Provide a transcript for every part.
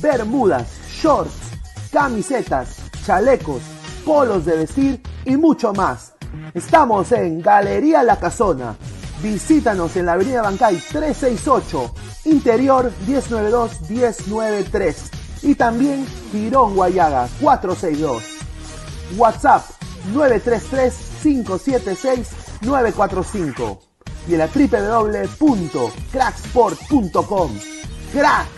bermudas, shorts, camisetas, chalecos, polos de vestir y mucho más. Estamos en Galería La Casona. Visítanos en la Avenida Bancay 368, Interior 192-193 y también Girón Guayaga 462. WhatsApp 933-576-945 y en la www.cracksport.com. Crack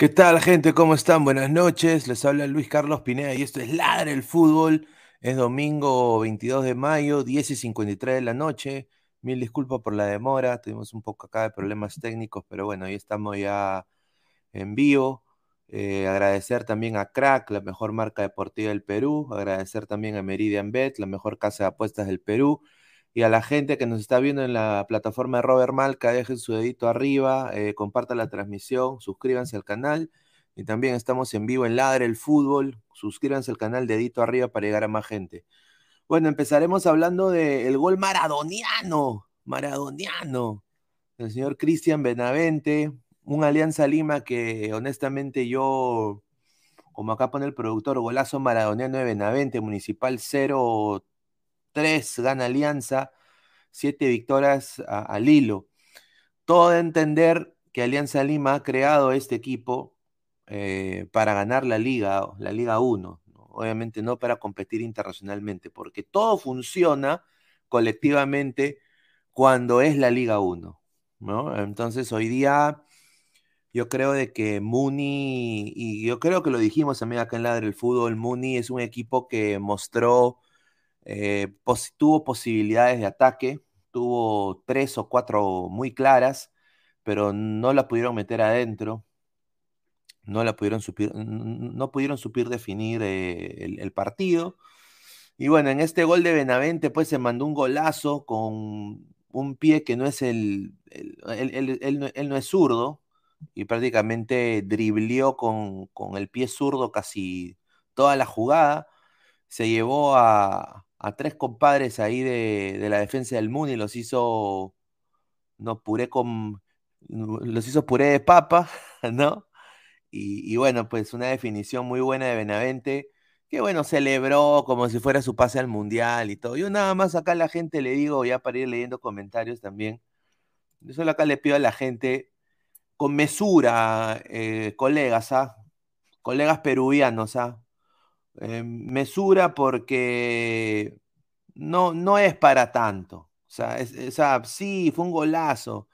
¿Qué tal, gente? ¿Cómo están? Buenas noches. Les habla Luis Carlos Pineda y esto es Ladre el Fútbol. Es domingo 22 de mayo, 10 y 53 de la noche. Mil disculpas por la demora. Tuvimos un poco acá de problemas técnicos, pero bueno, ahí estamos ya en vivo. Eh, agradecer también a Crack, la mejor marca deportiva del Perú. Agradecer también a Meridian Bet, la mejor casa de apuestas del Perú. Y a la gente que nos está viendo en la plataforma de Robert Malca, dejen su dedito arriba, eh, compartan la transmisión, suscríbanse al canal. Y también estamos en vivo en Ladre el Fútbol. Suscríbanse al canal, dedito arriba para llegar a más gente. Bueno, empezaremos hablando del gol maradoniano, maradoniano, el señor Cristian Benavente, un Alianza Lima que honestamente yo, como acá pone el productor, golazo maradoniano de Benavente, Municipal 0-3, gana Alianza, siete victorias al hilo. Todo de entender que Alianza Lima ha creado este equipo eh, para ganar la Liga, la Liga 1, obviamente no para competir internacionalmente, porque todo funciona colectivamente cuando es la Liga 1, ¿no? Entonces hoy día yo creo de que Muni, y yo creo que lo dijimos también acá en Ladre el Fútbol, Muni es un equipo que mostró, eh, tuvo posibilidades de ataque, tuvo tres o cuatro muy claras, pero no la pudieron meter adentro, no la pudieron supir, no pudieron supir definir eh, el, partido. Y bueno, en este gol de Benavente, pues se mandó un golazo con un pie que no es el, él, no es zurdo, y prácticamente driblió con, el pie zurdo casi toda la jugada. Se llevó a, tres compadres ahí de, la defensa del Muni, los hizo, no, puré con, los hizo puré de papa, ¿no? Y, bueno, pues una definición muy buena de Benavente, que bueno, celebró como si fuera su pase al Mundial y todo. Yo nada más acá a la gente le digo, ya para ir leyendo comentarios también, yo solo acá le pido a la gente con mesura, eh, colegas, ¿ah? colegas peruvianos, ¿ah? Eh, mesura porque no, no es para tanto. O sea, sí, fue un golazo,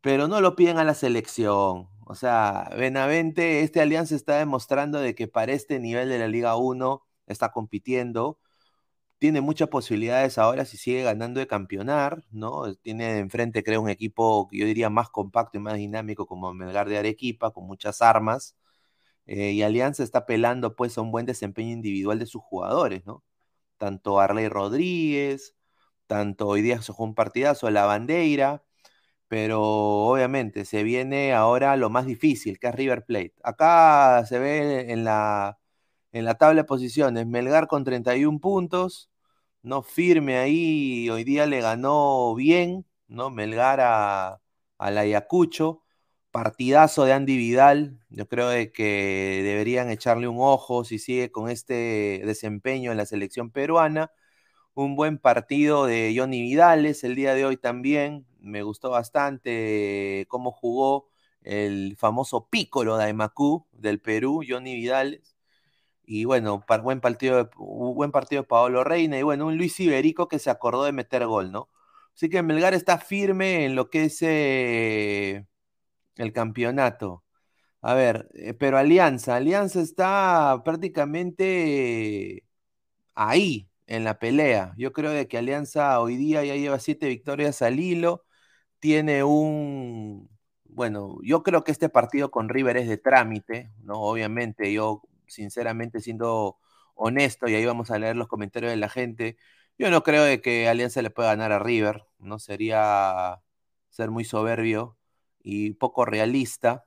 pero no lo piden a la selección. O sea, Benavente, este alianza está demostrando de que para este nivel de la Liga 1 está compitiendo. Tiene muchas posibilidades ahora si sigue ganando de campeonar, ¿no? Tiene enfrente, creo, un equipo yo diría más compacto y más dinámico como Melgar de Arequipa, con muchas armas. Eh, y Alianza está pelando pues a un buen desempeño individual de sus jugadores, ¿no? Tanto Arley Rodríguez, tanto hoy día se jugó un partidazo, la bandera, pero obviamente se viene ahora lo más difícil, que es River Plate. Acá se ve en la, en la tabla de posiciones, Melgar con 31 puntos, ¿no? Firme ahí, hoy día le ganó bien, ¿no? Melgar a, la Ayacucho, partidazo de Andy Vidal, yo creo de que deberían echarle un ojo si sigue con este desempeño en la selección peruana. Un buen partido de Johnny Vidales el día de hoy también, me gustó bastante cómo jugó el famoso pícolo de Aymacú del Perú, Johnny Vidal. Y bueno, buen partido, buen partido de Paolo Reina. Y bueno, un Luis Iberico que se acordó de meter gol, ¿no? Así que Melgar está firme en lo que es eh, el campeonato. A ver, eh, pero Alianza, Alianza está prácticamente ahí en la pelea. Yo creo de que Alianza hoy día ya lleva siete victorias al hilo tiene un, bueno, yo creo que este partido con River es de trámite, ¿no? Obviamente, yo sinceramente siendo honesto, y ahí vamos a leer los comentarios de la gente, yo no creo de que Alianza le pueda ganar a River, ¿no? Sería ser muy soberbio y poco realista.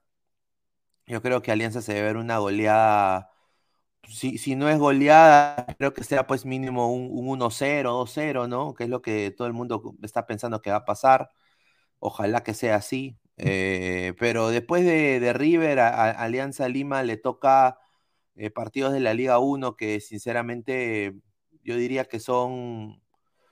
Yo creo que Alianza se debe ver una goleada, si, si no es goleada, creo que sea pues mínimo un, un 1-0, 2-0, ¿no? Que es lo que todo el mundo está pensando que va a pasar. Ojalá que sea así. Eh, pero después de, River, a, Alianza Lima le toca eh, partidos de la Liga 1 que sinceramente yo diría que son,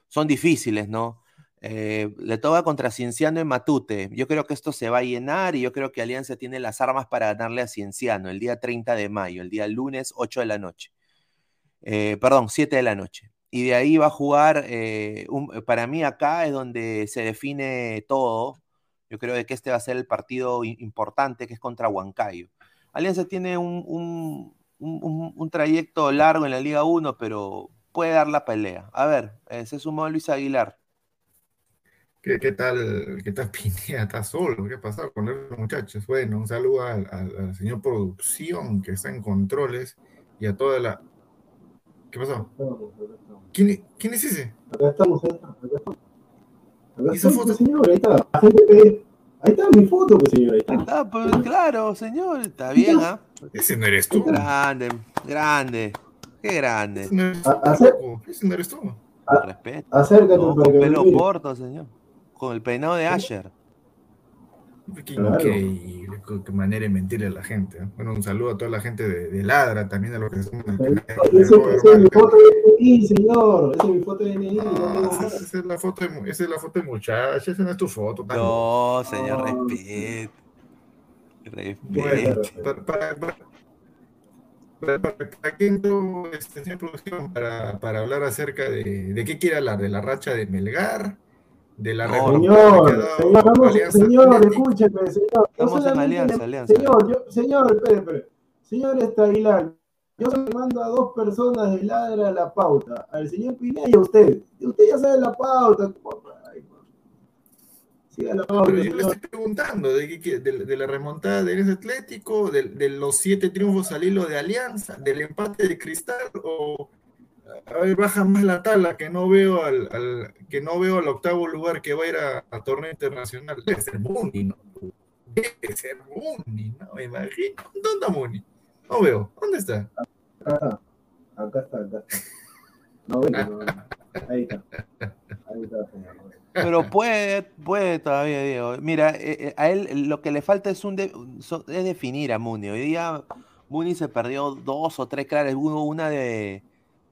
son difíciles, ¿no? Eh, le toca contra Cienciano y Matute. Yo creo que esto se va a llenar y yo creo que Alianza tiene las armas para ganarle a Cienciano el día 30 de mayo, el día lunes 8 de la noche. perdón, 7 de la noche y de ahí va a jugar, eh, para mí acá es donde se define todo. Yo creo que este va a ser el partido importante que es contra Huancayo. Alianza tiene un, un, un, un trayecto largo en la Liga 1, pero puede dar la pelea. A ver, eh, se sumó Luis Aguilar. ¿Qué, qué tal, qué tal Pineda? ¿Está solo? ¿Qué ha pasado con los muchachos? Bueno, un saludo al, al- al señor producción que está en controles y a toda la... ¿Qué pasó? ¿Quién, es- quién es ese? Acá estamos, acá estamos. Acá ¿Y esa estoy, foto? señor, ahí está. Ahí está mi foto, pues, señor. Ahí está. Ah, pues claro, señor, está bien, ¿ah? Ese no eres tú. Grande, grande, qué grande. Ese no eres tú. Ese no eres tú. a- Respeto. acércate No, para con que pelo corto, señor. Con el peinado de Asher. Qué Claro. qué qué manera de mentirle a la gente. ¿eh? Bueno, un saludo a toda la gente de, de Ladra, también a los que estamos en el canal ese es mi foto de DNI, señor. Esa es mi foto de Ah, más. esa, esa es la foto de, esa es la foto de muchacha, esa no es tu foto. tan No, señor, No. respeto. Bueno, Respeto. para, para, para, para, para- ¿para qué entró este señor producción? Para, para hablar acerca de, de qué quiere hablar, de la racha de Melgar, de la No, Señor, señor, vamos, señor, escúcheme, señor. Estamos en alianza, alianza. Señor, yo, señor, espere, espere. Señor Aguilar, yo le mando a dos personas de ladra la pauta, al señor Pineda y a usted. Y usted ya sabe la pauta. Ay, Siga la pauta. Pero yo le estoy preguntando de, qué de, de la remontada del Alianza Atlético, de, de los siete triunfos al hilo de Alianza, del empate de Cristal, o a ver, baja más la tabla, que no veo al, al- que no veo al octavo lugar que va a ir a, a torneo internacional. Debe ser Muni, ¿no? Debe ser Muni, ¿no? Me imagino. ¿Dónde está Muni? No veo. ¿Dónde está? Acá está, acá está, acá está. No, bueno, no. Ahí está. Ahí está, señor. Pero puede, puede todavía, Diego. Mira, eh, eh, a él lo que le falta es un de- so- es definir a Muni. Hoy día Muni se perdió dos o tres claras. Hubo una de,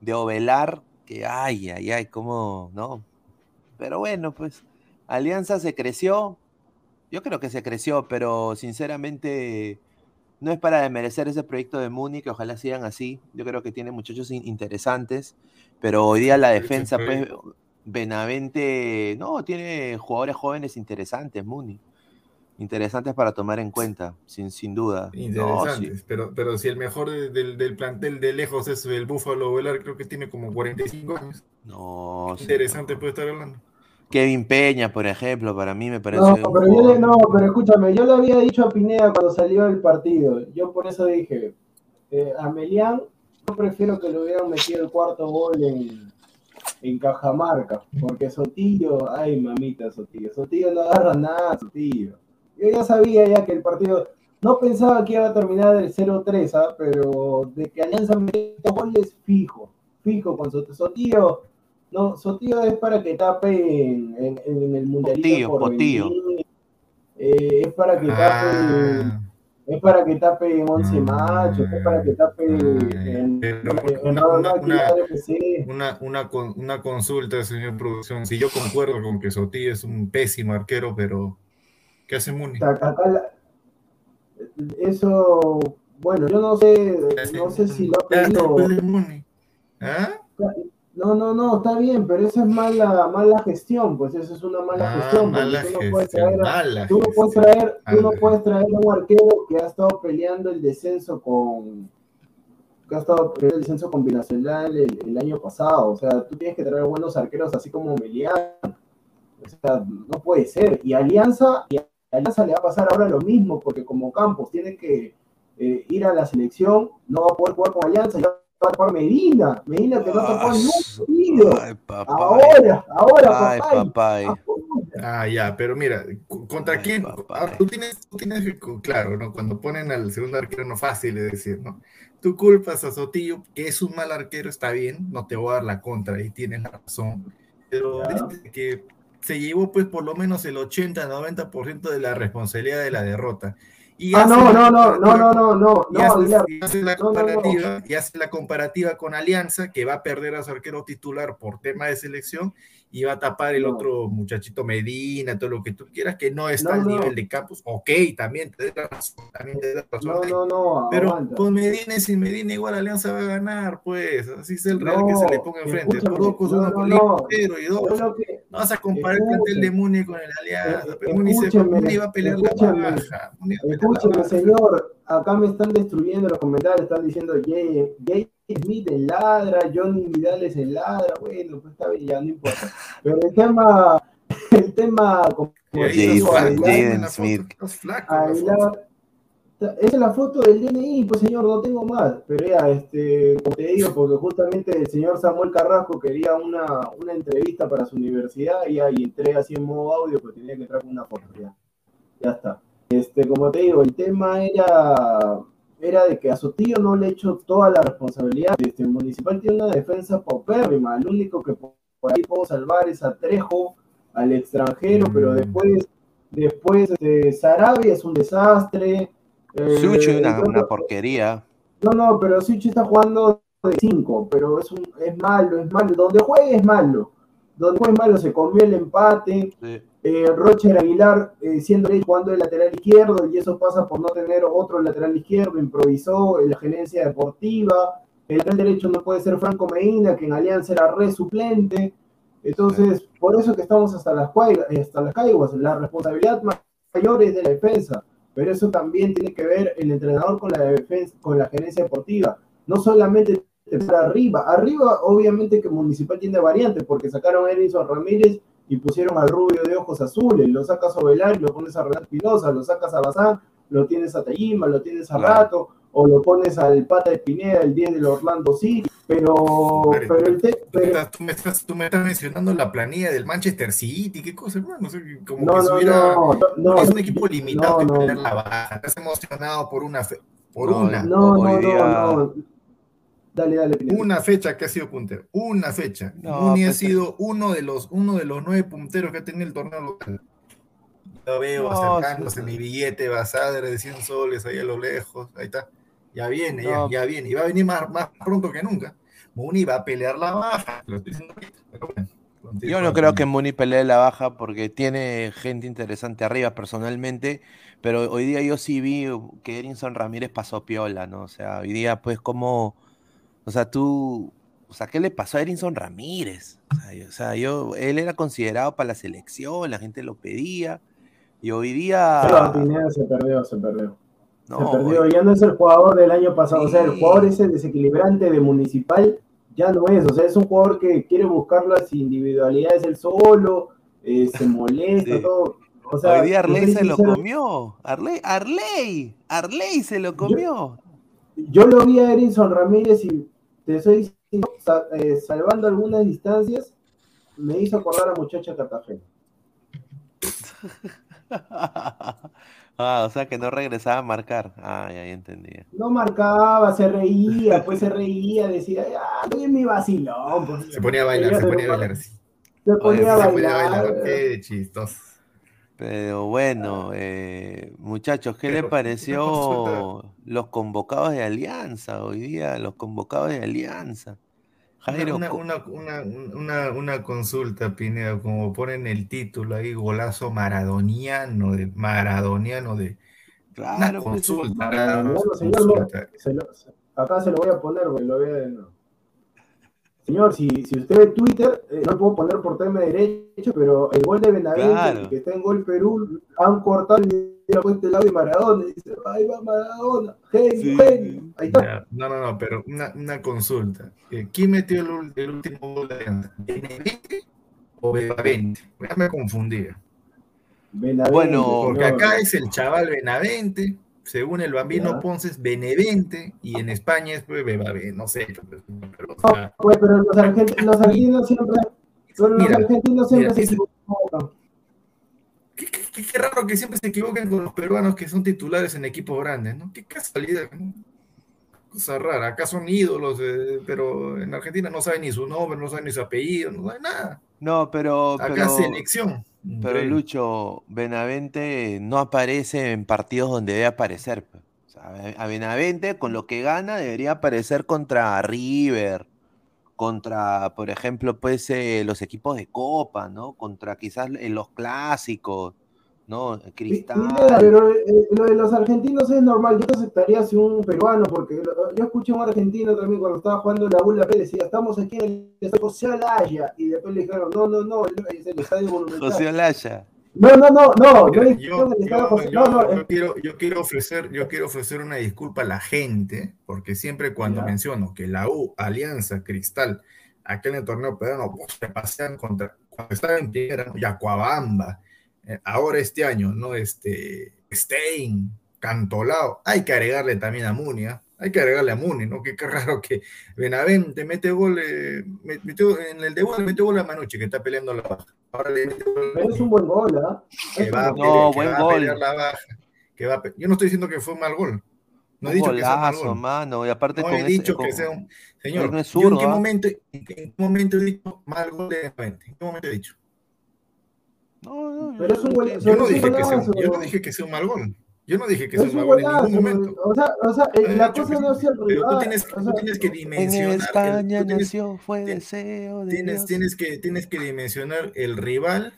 de Ovelar que, ay, ay, ay, cómo, ¿no? Pero bueno, pues Alianza se creció. Yo creo que se creció, pero sinceramente no es para desmerecer ese proyecto de Muni, que ojalá sigan así. Yo creo que tiene muchachos in- interesantes, pero hoy día la defensa, pues. Benavente, no, tiene jugadores jóvenes interesantes, Muni. Interesantes para tomar en cuenta, sin, sin duda. No, sí. Interesantes, pero, pero si el mejor de- del, del plantel de lejos es el Búfalo Velar, creo que tiene como 45 años. No, sí, Interesante no. puede estar hablando. Kevin Peña, por ejemplo, para mí me parece. No, un pero yo le, no, pero escúchame, yo le había dicho a Pineda cuando salió el partido, yo por eso dije, eh, a Melián, yo prefiero que le hubieran metido el cuarto gol en, en Cajamarca, porque Sotillo, ay mamita Sotillo, Sotillo no agarra nada, Sotillo. Yo ya sabía ya que el partido, no pensaba que iba a terminar del 0-3, ¿ah? pero de que Alianza metió goles fijo, fijo con Sotillo. Sotillo, no, Sotillo es para que tape en, en- en el mundialito Potillo, Potillo. eh, es para que tape Ah, es para que tape en 11 machos, es para que tape Ah, en, pero en, en una- una- una- Aguilar FC. una, una, con- una consulta, señor producción. Si yo concuerdo con que Sotillo es un pésimo arquero, pero ¿qué hace Muni? Acá- acá la- eso, bueno, yo no sé, no sé si lo ha Ya, pedido. ¿Ah? No, no, no, está bien, pero eso es mala, mala gestión, pues eso es una mala Ah, gestión. mala tú no puedes gestión, traer a- mala tú no puedes traer, tú no Mala puedes traer a un arquero que ha estado peleando el descenso con que ha estado peleando el descenso con Binacional el, el año pasado. O sea, tú tienes que traer buenos arqueros así como Melián. O sea, no puede ser. Y Alianza, y a Alianza le va a pasar ahora lo mismo, porque como Campos tiene que eh, ir a la selección, no va a poder jugar con Alianza, ya va a jugar Medina. Medina que no tocó ni un partido. Ay, papá. Ahora, ahora, Ay, papá. papá. Ah, ya, pero mira, ¿contra Ay, quién? papá. Ah, tú tienes, tú tienes, que cu- claro, ¿no? Cuando ponen al segundo arquero no fácil de decir, ¿no? Tú culpas a Sotillo, que es un mal arquero, está bien, no te voy a dar la contra, y tienes la razón, pero desde que se llevó pues por lo menos el 80-90% de la responsabilidad de la derrota. Y Ah, no, no, no, no, no, no, no, y no, hace, Aguilar. y hace la No, no, no. comparativa, y hace la comparativa con Alianza, que va a perder a su arquero titular por tema de selección y va a tapar el No. otro muchachito Medina, todo lo que tú quieras, que no está No, al no. nivel de Campos. Ok, también te da razón, también te da razón. No, ahí. no, no, Pero aguanta. con Medina y sin Medina igual Alianza va a ganar, pues. Así es el Real que se le ponga enfrente. dos no, uno no, con no. Y dos. que, Vas a comparar el plantel de Muni con el Alianza. Pero Muni, se, Muni va a pelear la baja. Muni va a pelear la Escúcheme, baja. señor, acá me están destruyendo los comentarios, están diciendo Jay, Jay Smith en ladra, Johnny Vidal es en ladra, bueno, pues está bien, ya no importa. Pero el tema, el tema, como Jaden Smith. Esa es la foto del DNI, pues señor, no tengo más. Pero ya, este, como te digo, porque justamente el señor Samuel Carrasco quería una, una entrevista para su universidad y ahí entré así en modo audio, pues tenía que traer una foto, ya. Ya está. Este, como te digo, el tema era, era de que a Sotillo no le echó toda la responsabilidad. Este, el municipal tiene una defensa paupérrima. El único que por por ahí puedo salvar es a Trejo, al extranjero, pero después, después este, Sarabia es un desastre. eh, Sucho, una, una que- porquería. no, no, pero Suchi está jugando de 5, pero es, un, es malo, es malo. Donde juegue es malo. Donde es malo, se comió el empate. Eh, Roger Aguilar eh, siendo jugando de lateral izquierdo y eso pasa por no tener otro lateral izquierdo, improvisó en la gerencia deportiva. El lateral derecho no puede ser Franco Medina, que en Alianza era re suplente. Entonces, por eso que estamos hasta las, cuai- hasta las caiguas. La responsabilidad mayor es de la defensa, pero eso también tiene que ver el entrenador con la defensa, con la gerencia deportiva. No solamente empezar arriba. Arriba, obviamente que Municipal tiene variantes, porque sacaron a Edison Ramírez y pusieron al rubio de ojos azules. Lo sacas a Ovelar y lo pones a Renato Espinosa, lo sacas a Bazán, lo tienes a Tayima, lo tienes a Rato, o lo pones al pata de Pineda, el 10 del Orlando City. Pero, pero el te- Tú me, estás, tú, me estás, tú me estás mencionando la planilla del Manchester City, qué cosa, hermano. No sé, como No, que no, no, no, es un equipo limitado no, que la baja. Estás emocionado por una fe- por No, una. No, no. Dale, dale, Pineda. Una fecha que ha sido puntero, una fecha. No, Muni ha pues, sido uno de los uno de los nueve punteros que ha tenido el torneo local. Lo veo No, acercándose sí. mi billete Basadre de 100 soles ahí a lo lejos, ahí está. Ya viene, ya, No. ya viene. Y va a venir más, más pronto que nunca. Muni va a pelear la baja. Lo estoy diciendo ahorita, pero bueno, continúa, Yo no creo que. Muni pelee la baja porque tiene gente interesante arriba personalmente, pero hoy día yo sí vi que Erinson Ramírez pasó piola, ¿no? O sea, hoy día pues como, o sea, tú, o sea, ¿qué le pasó a Erinson Ramírez? O sea, yo, o sea, yo- él era considerado para la selección, la gente lo pedía, y hoy día... Pineda se perdió, se perdió. No, se perdió, hoy- ya no es el jugador del año pasado, o sea, el jugador ese desequilibrante de Municipal ya no es, o sea, es un jugador que quiere buscar las individualidades él solo, eh, se molesta, Sí. todo. O sea, hoy día Arley se lo comió, Arley, Arley, Arley se lo comió. Yo lo vi a Erinson Ramírez y te soy eh, salvando algunas distancias, me hizo acordar a Muchacha Cartagena. Ah, o sea que no regresaba a marcar. Ah, ya, ya entendía. No marcaba, se reía, pues se reía, decía, ah, estoy en mi vacilón. pues". Se ponía a bailar, se ponía a bailar. Se ponía a Se ponía a bailar. bailar. Qué chistoso. Pero bueno, eh, muchachos, ¿qué Pero, les pareció los convocados de Alianza hoy día? Los convocados de Alianza. Jairo, Una, una, una, una, una consulta, Pineda, como ponen el título ahí, golazo maradoniano, de maradoniano de claro, pues, consulta, Bueno, una señor, consulta. se lo- se- acá se lo voy a poner, porque lo voy a... Señor, si, si usted ve Twitter, eh, no lo puedo poner por tema de derecho, pero el gol de Benavente, Claro. que está en Gol Perú, han cortado el video este lado de Maradona, y dice, ahí va Maradona, genio, Sí, genio. Ahí está. Ya, No, no, no, pero una, una consulta. Eh, ¿Quién metió el, último gol de? ¿Benavente o Benavente? Ya me confundía. Benavente, Bueno, Porque señor. acá es el chaval Benavente, según el bambino Ya. Ponce es Benevente, y en España es pues, no sé. Pero, pero, o sea, Pues, pero los, argent- los argentinos siempre, pero los Mira, argentinos siempre mira, se equivocan. Qué, qué- qué- qué raro que siempre se equivoquen con los peruanos que son titulares en equipos grandes, ¿no? Qué casualidad. ¿no? Cosa rara. Acá son ídolos, eh, pero en Argentina no saben ni su nombre, no saben ni su apellido, no saben nada. no, pero, Acá pero, selección. Pero. Lucho, Benavente no aparece en partidos donde debe aparecer. O sea, a Benavente, con lo que gana, debería aparecer contra River, contra, por ejemplo, pues eh, los equipos de Copa, ¿no? Contra quizás en los clásicos. ¿No? Cristal. pero eh, lo de los argentinos es normal, yo te aceptaría si un peruano, porque lo- yo escuché a un argentino también cuando estaba jugando la Bula P, decía, estamos aquí en el estadio José Olaya, y después le dijeron, no, no, no, es el estadio monumental. José Olaya. No, no, no, no, Mira, no yo, yo- José, yo- no, no, yo eh, quiero, yo quiero ofrecer, yo quiero ofrecer una disculpa a la gente, porque siempre cuando Ya. menciono que la U, Alianza, Cristal, aquel en el torneo peruano, se pasean contra, cuando estaba en primera, ¿no? Yacuabamba, eh, ahora este año, ¿no? Este, Stein, Cantolao, hay que agregarle también a Muni, ¿ah? Hay que agregarle a Muni, ¿no? Qué, qué raro que Benavente mete gol, eh, metió, en el debut le metió gol a Manucci, que está peleando la baja. Ahora le mete gol pero es un buen gol, ¿ah? que va pelear, No, que buen va a gol. pelear la baja. Que va a pe- Yo no estoy diciendo que fue un mal gol. No he dicho que sea un mal golazo, gol. mano. Y aparte No con he ese- dicho con- que sea un. Señor, no es ¿yo en qué, ¿ah? momento, en qué momento he dicho mal gol de Benavente? ¿En qué momento he dicho? No, no, Pero es un gol- Yo pero no es un dije que sea, golazo, yo no dije que sea un mal gol. Yo no dije que sea un mal gol en ningún momento. o sea, o sea, eh, la cosa que no es el Pero tú rival, tienes, o tú tienes que En dimensionar. el- España tú tienes- nació, fue deseo de tienes, Dios. tienes, que, tienes que dimensionar el rival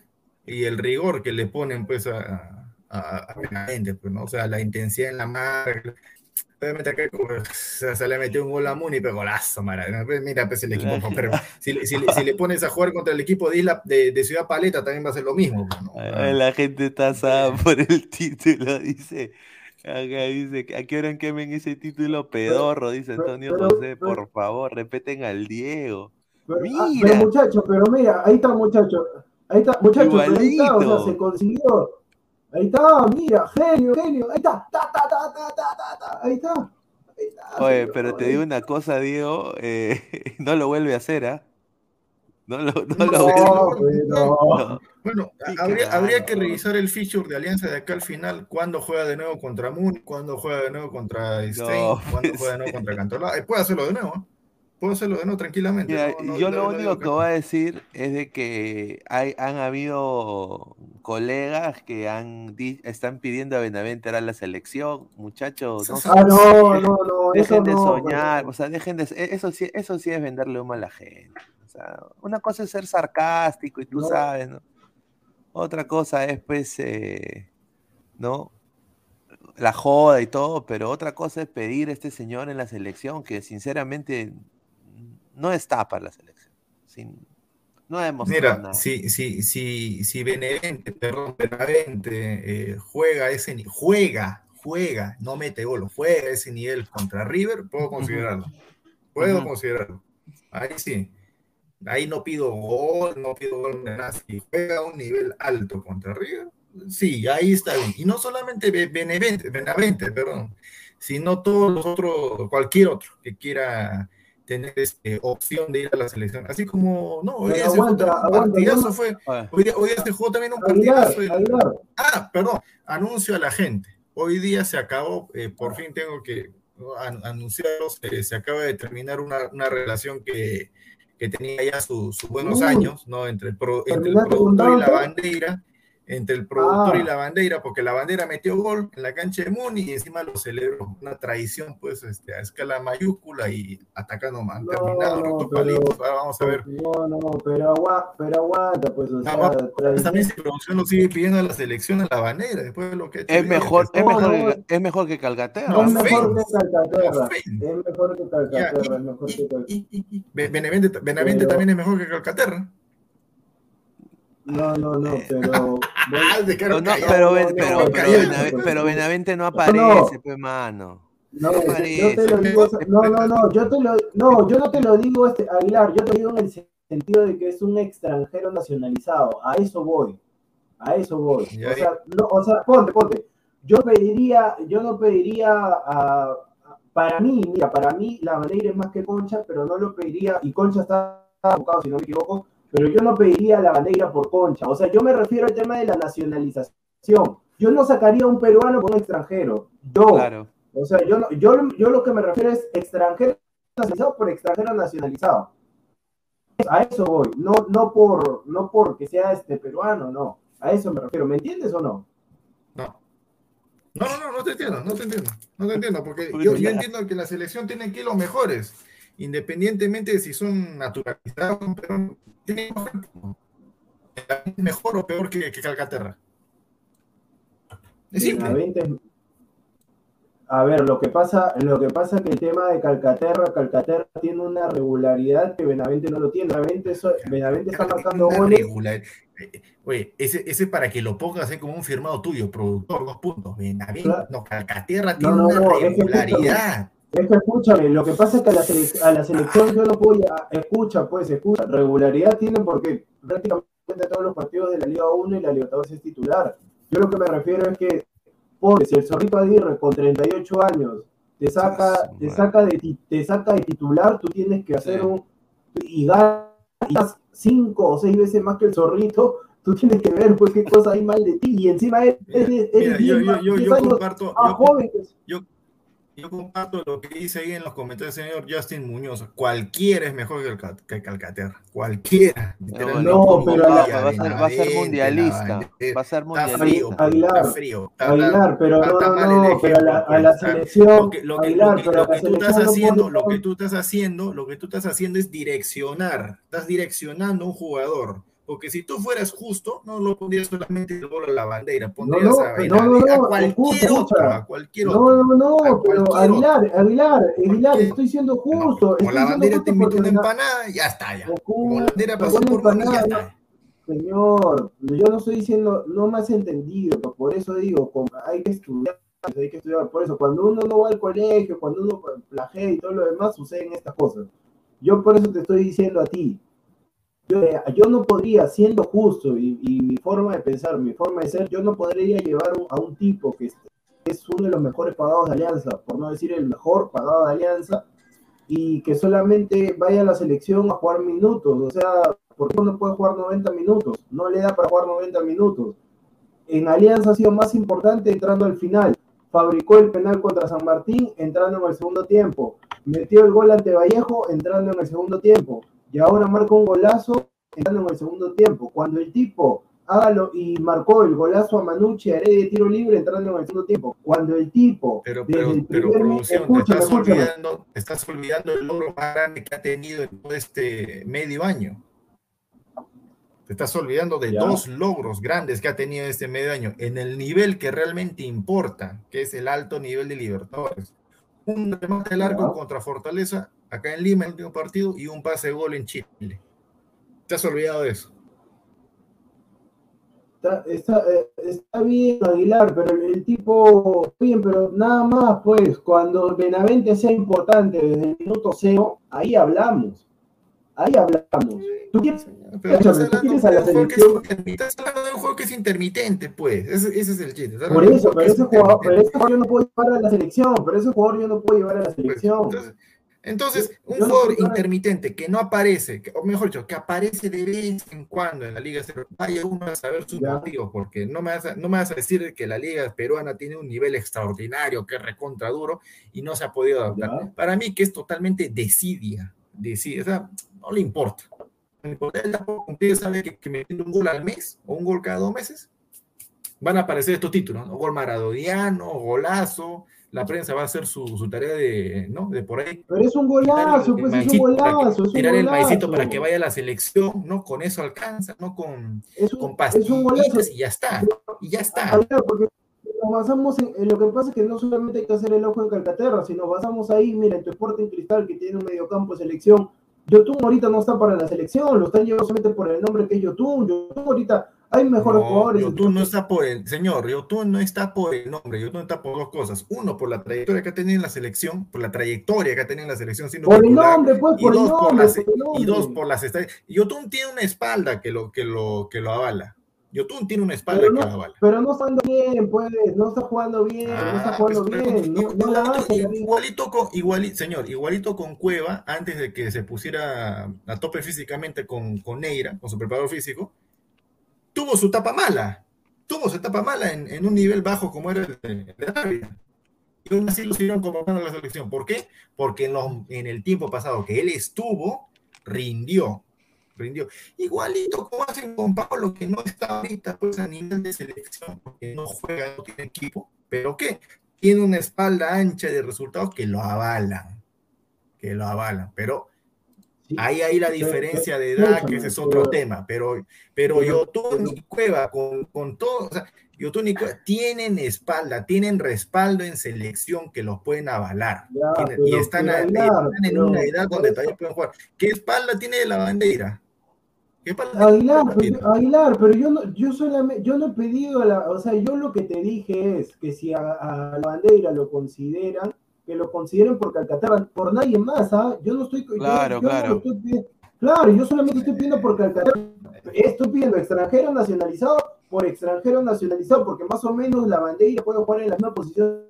y el rigor que le ponen pues a, a, a Benavente, pues, ¿no? O sea, la intensidad en la marca. Obviamente se le metió un gol a Muni, pero golazo, mara. Pues Mira, pues el equipo, pero si, le- si, le- si le pones a jugar contra el equipo de Isla de, de Ciudad Paleta también va a ser lo mismo. pues, ¿no? Ay, La gente está asada por el título, dice. Acá dice, ¿a qué hora quemen ese título pedorro? Dice Antonio pero- José, pero- por favor, respeten al Diego. Pero, ah, Mira. pero muchacho, pero mira, ahí está muchacho, ahí está muchacho, ahí está, o sea, se consiguió, ahí está, mira, genio, genio, ahí está, ta, ta, ta, ta, ta, ta, ta, ahí está, ahí está, Oye, señor, pero te digo una cosa, Diego, eh, no lo vuelve a hacer, ¿ah? No lo, no lo No, vuelve pero- No. Bueno, habría, habría que revisar el feature de Alianza de acá al final, cuándo juega de nuevo contra Muni, cuándo juega de nuevo contra Stein, No, cuándo pues, juega de nuevo contra Cantolao. Eh, puede hacerlo de nuevo, puede hacerlo de nuevo tranquilamente. Mira, no- no- yo lo único que voy a decir es de que hay, han habido colegas que han están pidiendo a Benavente a la selección, muchachos, no, Ah, no, no, dejen de no, soñar, o sea, dejen de, e- eso sí, eso sí es venderle humo a la gente. O sea, una cosa es ser sarcástico y tú No. sabes, ¿no? Otra cosa es, pues, eh, ¿no? La joda y todo, pero otra cosa es pedir a este señor en la selección que sinceramente no está para la selección. Sin- no demostrado Mira, nada. si, si, si, si Benevente, perdón, Benavente eh, juega ese juega, juega, no mete gol, juega ese nivel contra River, puedo considerarlo. Puedo considerarlo. Ahí sí. Ahí no pido gol, no pido gol de nada. Si juega a un nivel alto contra River, sí, ahí está bien. Y no solamente Be- Benevente, Benavente, perdón, sino todos los otros, cualquier otro que quiera tener este, opción de ir a la selección. Así como, no, hoy día se jugó un partidazo, fue. Ah, Hoy día, hoy día se jugó también un Aguilar, partidazo. Aguilar. Ah, perdón, anuncio a la gente. Hoy día se acabó, eh, por fin tengo que an- anunciaros, eh, se acaba de terminar una, una relación que, que tenía ya su- sus buenos Uy. años, ¿no? Entre el, pro- entre el ¿Terminaste con productor y la bandera, entre el productor Ah. y la bandera, porque la bandera metió gol en la cancha de Muni y encima lo celebró. Una traición, pues, este, a escala mayúscula y atacando, han No, terminado, no, roto pero- palitos. Ahora vamos a ver. No, no, pero, agua, pero aguanta, pues, o sea, Ah, Pues traición- también si producción lo sigue pidiendo a la selección a la bandera, después de lo que Es mejor, pues, es No, mejor, no. que, es mejor que Calcaterra. No, es mejor que Calcaterra, es mejor que Calcaterra, es mejor que Calcaterra. Y- y- y- Be- Benavente, Benavente Pero- también es mejor que Calcaterra. No, no, no, pero... Ah, Pero, no, pero, Ben-. Benavente no aparece, pues, mano. No, No yo te aparece. lo digo, no, no, no, yo te lo, no, yo no te lo digo, este, Aguilar, yo te lo digo en el sentido de que es un extranjero nacionalizado, a eso voy, a eso voy, o sea, no, o sea, ponte, ponte, yo pediría, yo no pediría a, para mí, mira, para mí la bandera es más que Concha, pero no lo pediría, y Concha está equivocado si no me equivoco, pero yo no pediría la bandera por Concha, o sea, yo me refiero al tema de la nacionalización, yo no sacaría a un peruano por un extranjero, yo, Claro. o sea, yo, no- yo, yo lo que me refiero es extranjero nacionalizado por extranjero nacionalizado. A eso voy, no, no por no porque sea este peruano, no. A eso me refiero, ¿me entiendes o no? No. No, no, no, no te entiendo, no te entiendo, no te entiendo, porque yo, yo entiendo que la selección tiene que ir los mejores, independientemente de si son naturalizados, pero tienen mejor o peor que, que Calcaterra. Es simple. A ver, lo que pasa, lo que pasa es que el tema de Calcaterra, Calcaterra tiene una regularidad que Benavente no lo tiene. Benavente, está marcando goles. regular- eh, Oye, ese, ese para que lo pongas ahí como un firmado tuyo, productor, dos puntos. Benavente, Claro. no, Calcaterra tiene no, una no, regularidad. Es que escúchame, lo que pasa es que a la, sele- a la selección yo no puedo, ya- escucha, pues, escucha, regularidad tienen porque prácticamente todos los partidos de la Liga 1 y la Libertadores es titular. Yo lo que me refiero es que, pobre, si el Zorrito Aguirre con 38 años te saca, te saca de, ti- te saca de titular, tú tienes que hacer un, y ganas y das cinco o seis veces más que el Zorrito, tú tienes que ver pues qué cosa hay mal de ti, y encima eres, Mira, eres yo, yo, yo, yo comparto, yo, yo, comparto lo que dice ahí en los comentarios del señor Justin Muñoz. Cualquiera es mejor que, el que Calcaterra. Cualquiera. no, pero va, la- va a ser, va a ser mundialista. Va a ser Está frío, mundialista. Aguilar, está frío. Está, Aguilar, pero está- no, está no, mal el no, pero a la, a selección, Lo que, lo que- Aguilar, lo que- que tú estás haciendo, lo que tú estás haciendo, lo que tú estás haciendo es direccionar, estás direccionando a un jugador. Porque si tú fueras justo, no lo pondrías solamente el gol a la bandera, pondrías no, a, no, no, a no, cualquier otro, a cualquier No, otro. no, no, a pero Aguilar, Aguilar, Aguilar, estoy siendo justo. Como la bandera te invitó una empanada, ya está, ya. Como la bandera pasó por Moni, ya empanada, está. Señor, yo no estoy diciendo, no me has entendido, pues por eso digo, hay que estudiar, hay que estudiar, por eso cuando uno no va al colegio, cuando uno plagea y todo lo demás, suceden estas cosas. Yo por eso te estoy diciendo a ti, yo, eh, yo no podría, siendo justo y, mi forma de pensar, mi forma de ser, yo no podría llevar un- a un tipo que es, es uno de los mejores pagados de Alianza, por no decir el mejor pagado de Alianza, y que solamente vaya a la selección a jugar minutos. O sea, ¿por qué no puede jugar 90 minutos? No le da para jugar 90 minutos. En Alianza ha sido más importante entrando al final. Fabricó el penal contra San Martín entrando en el segundo tiempo. Metió el gol ante Vallejo entrando en el segundo tiempo. Y ahora marca un golazo entrando en el segundo tiempo. Cuando el tipo hágalo y marcó el golazo a Manucci Heredia de tiro libre entrando en el segundo tiempo. Cuando el tipo Pero, desde pero, el pero producción, te estás olvidando, te estás olvidando el logro más grande que ha tenido en todo este medio año. Te estás olvidando de Ya. dos logros grandes que ha tenido este medio año en el nivel que realmente importa, que es el alto nivel de Libertadores. Un remate al arco Ya. contra Fortaleza, acá en Lima, el último partido, y un pase de gol en Chile. Te has olvidado de eso. Está, está, eh, está bien, Aguilar, pero el, el tipo, bien, pero nada más, pues, cuando Benavente sea importante desde el minuto cero, ahí hablamos. Ahí hablamos. ¿Tú quieres, Pero ¿tú hablando quieres a de la un juego que es selección? intermitente, estás hablando de un juego que es intermitente, pues. Ese, ese es el chiste. Por eso, pero ese jugador, pero ese jugador yo no puedo llevar a la selección, pero ese jugador yo no puedo llevar a la selección. Entonces, entonces, un jugador intermitente que no aparece, que- o mejor dicho, que aparece de vez en cuando en la Liga Cero, vaya uno a saber sus motivos, porque no me, vas a, no me vas a decir que la Liga Peruana tiene un nivel extraordinario, que es recontra duro, y no se ha podido adaptar. Para mí, que es totalmente desidia, desidia, o sea, no le importa. No le importa. Él tampoco sabe que, que metiendo un gol al mes o un gol cada dos meses, van a aparecer estos títulos, ¿no? Gol maradoniano, golazo, la prensa va a hacer su, su tarea de, ¿no? De por ahí. Pero es un golazo, pues es un que- golazo, es un tirar el maicito para que vaya a la selección, ¿no? Con eso alcanza, ¿no? Con, Es un, con es un golazo. y ya está. Y ya está. Porque nos basamos en, en lo que pasa es que no solamente hay que hacer el ojo en Calcaterra, si nos basamos ahí, mira, en tu Sporting Cristal que tiene un mediocampo de selección, Yotun ahorita no está para la selección, lo están llevando solamente por el nombre que es Yotun, Yotun ahorita hay mejores No, jugadores. Yotun no está por el, señor, Yotun no está por el nombre, Yotun está por dos cosas. Uno, por la trayectoria que ha tenido en la selección, por la trayectoria que ha tenido en la selección siendo Por el nombre, pues, y por el dos por nombre, las- por el nombre. y dos por las estadísticas. Yotun tiene una espalda que lo, que lo, que lo avala. Yotun tiene una espalda Pero que lo no, avala. pero no está andando bien, pues, no está jugando bien, no está Ah, jugando pues, pero bien, no, no la hace. Igualito con, iguali- señor, igualito con Cueva, antes de que se pusiera a tope físicamente con, con Neira, con su preparador físico, tuvo su etapa mala, tuvo su etapa mala en, un nivel bajo como era el de, de. Y aún así lo siguieron convocando la selección. ¿Por qué? Porque en el tiempo pasado que él estuvo, rindió. Rindió. Igualito como hacen con Pablo, que no está ahorita pues, a nivel de selección, porque no juega, no tiene equipo. ¿Pero qué? Tiene una espalda ancha de resultados que lo avalan. Que lo avalan. Pero Ahí hay la diferencia de edad, que ese es otro tema, pero, pero Yotun y Cueva con, con todo, o sea, Yotun y Cueva tienen espalda, tienen respaldo en selección que los pueden avalar. Ya, y están, a- en pero una edad donde todavía pueden jugar. ¿Qué espalda tiene la bandera? ¿Qué espalda Aguilar, pero, Aguilar, pero yo no, yo solamente, yo no he pedido la, o sea, yo lo que te dije es que si a, a la bandera lo consideran, que lo consideren por Calcaterra, por nadie más, ¿ah? Yo no estoy, yo- Claro, yo no claro. estoy pidiendo- claro, yo solamente estoy pidiendo por Calcaterra, estoy pidiendo extranjero nacionalizado por extranjero nacionalizado, porque más o menos la bandera puede jugar en la misma posición,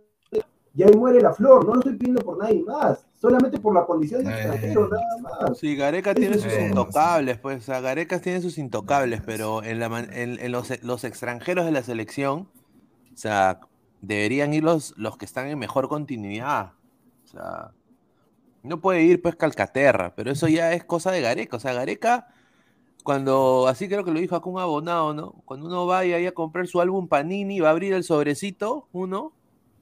y ahí muere la flor, no lo estoy pidiendo por nadie más, solamente por la condición de Eh. extranjero, nada más. Sí, Gareca tiene sus es. intocables, pues, o sea, Gareca tiene sus intocables, pero en, la, en, en los, los extranjeros de la selección, o sea, deberían ir los, los que están en mejor continuidad. O sea, no puede ir pues Calcaterra, pero eso ya es cosa de Gareca. O sea, Gareca, cuando, así creo que lo dijo acá un abonado, ¿no? Cuando uno vaya ahí a comprar su álbum Panini, va a abrir el sobrecito, uno.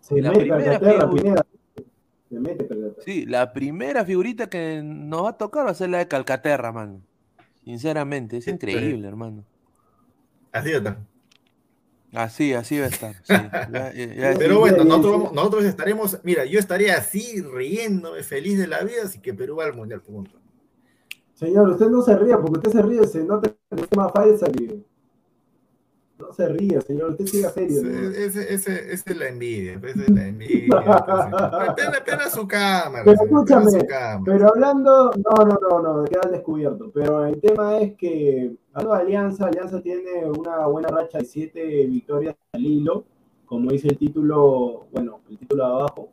Se la mete primera Calcaterra, figu- Pineda. Se mete Calcaterra. Sí, la primera figurita que nos va a tocar va a ser la de Calcaterra, mano. Sinceramente, es increíble, hermano. Así está. Así, así va a estar. sí. Ya- ya- ya- Pero bueno, nosotros, vamos- nosotros estaremos, mira, yo estaría así riéndome, feliz de la vida, así que Perú va al mundial, punto. Señor, usted no se ría, porque usted se ríe, se nota que es más falsa que... No se ríe, señor, usted siga serio. ¿no? Ese, ese, ese- esa es la envidia, pues, esa es la envidia. pues, Pena, pena su cámara. Pero escúchame, su cámara. pero hablando, no, no, no, no, queda al descubierto. Pero el tema es que, hablando de Alianza, Alianza tiene una buena racha de siete victorias al hilo, como dice el título, bueno, el título de abajo,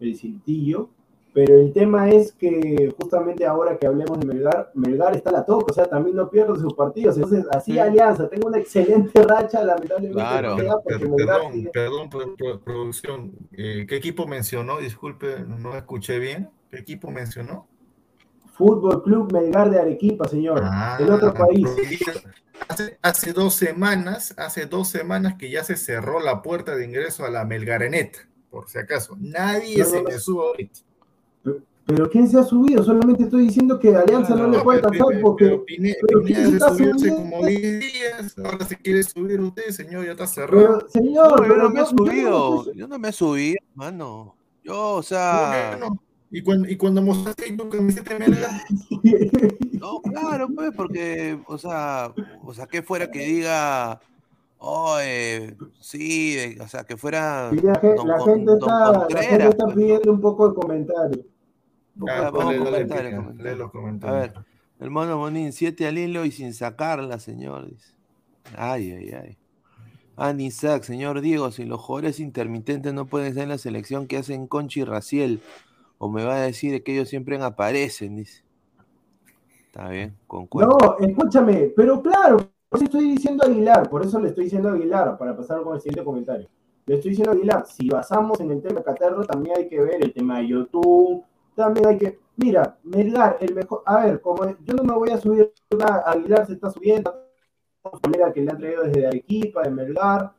el cintillo. Pero el tema es que justamente ahora que hablemos de Melgar, Melgar está a la toca, o sea, también no pierde sus partidos. Entonces, así Sí. Alianza, tengo una excelente racha, lamentablemente Claro. no Melgar Perdón, perdón, pro- pro- producción. Eh, ¿Qué equipo mencionó? Disculpe, no escuché bien. ¿Qué equipo mencionó? Fútbol Club Melgar de Arequipa, señor, Ah, el otro país. Hace, hace dos semanas, hace dos semanas que ya se cerró la puerta de ingreso a la Melgarenet, por si acaso. Nadie No, se no, no. me sube ahorita. Pero ¿quién se ha subido? Solamente estoy diciendo que Alianza no, le puede alcanzar pero- porque. pero Pine- pero Pineda ¿quién se está subió hace subiendo? como 10 días, ahora se quiere subir usted, señor, ya está cerrado. Pero, señor, No, yo pero no me he yo subido, yo no me he subido, mano. Yo, o ¿Cómo sea? Y cuando, y cuando mostraste tu camiseta no, claro, pues, porque, o sea, o sea, que fuera que diga, oh, eh, sí, eh, o sea, que fuera Y la, Don gente Don está, la gente está pues. pidiendo un poco de comentario. Vamos Ah, a- a dale, comentar, Pineda, comentar. lee los A comentarios. ver, el mono Monín, siete al hilo y sin sacarla, señor. Dice. Ay, ay, ay. Anisac, señor Diego, si los jugadores intermitentes no pueden estar en la selección, ¿qué hacen Conchi y Raciel? O me va a decir que ellos siempre aparecen, dice. Está bien, concuerdo. No, escúchame, pero claro, por eso estoy diciendo a Aguilar, por eso le estoy diciendo a Aguilar, para pasar con el siguiente comentario. Le estoy diciendo a Aguilar, si basamos en el tema de Caterro, también hay que ver el tema de YouTube, también hay que. Mira, Melgar, el mejor. A ver, como yo no me voy a subir, una, Aguilar se está subiendo, polera que le han traído desde Arequipa, de Melgar,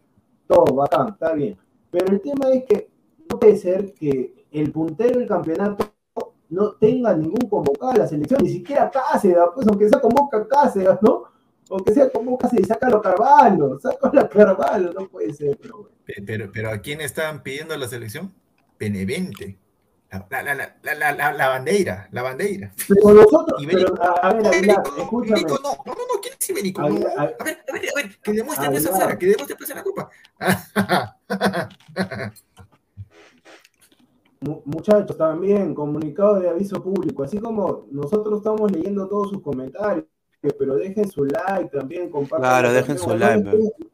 todo bacán, está bien. Pero el tema es que no puede ser que el puntero del campeonato no tenga ningún convocado a la selección, ni siquiera Cáceres, pues aunque sea convoca Cáceres, ¿no? Aunque sea convoca Cáceres, sácalo Carvalho, sácalo a Carvalho, no puede ser, pero Pero, pero ¿a quién estaban pidiendo la selección? Benevente. La, la, la, la, la, la, la bandera, la bandera. Pero nosotros, Ibérico. pero, a, a ver, Aguilar, escúchame. Ibérico no, no, no, no, ¿quién es Ibérico? No, Aguilar, a ver, a ver, a ver, que demuestre esa que demuestre pues, la copa. Mu- Muchachos, también comunicado de aviso público, así como nosotros estamos leyendo todos sus comentarios, pero dejen su like también, compartan. Claro, la dejen su like, no les cuesta-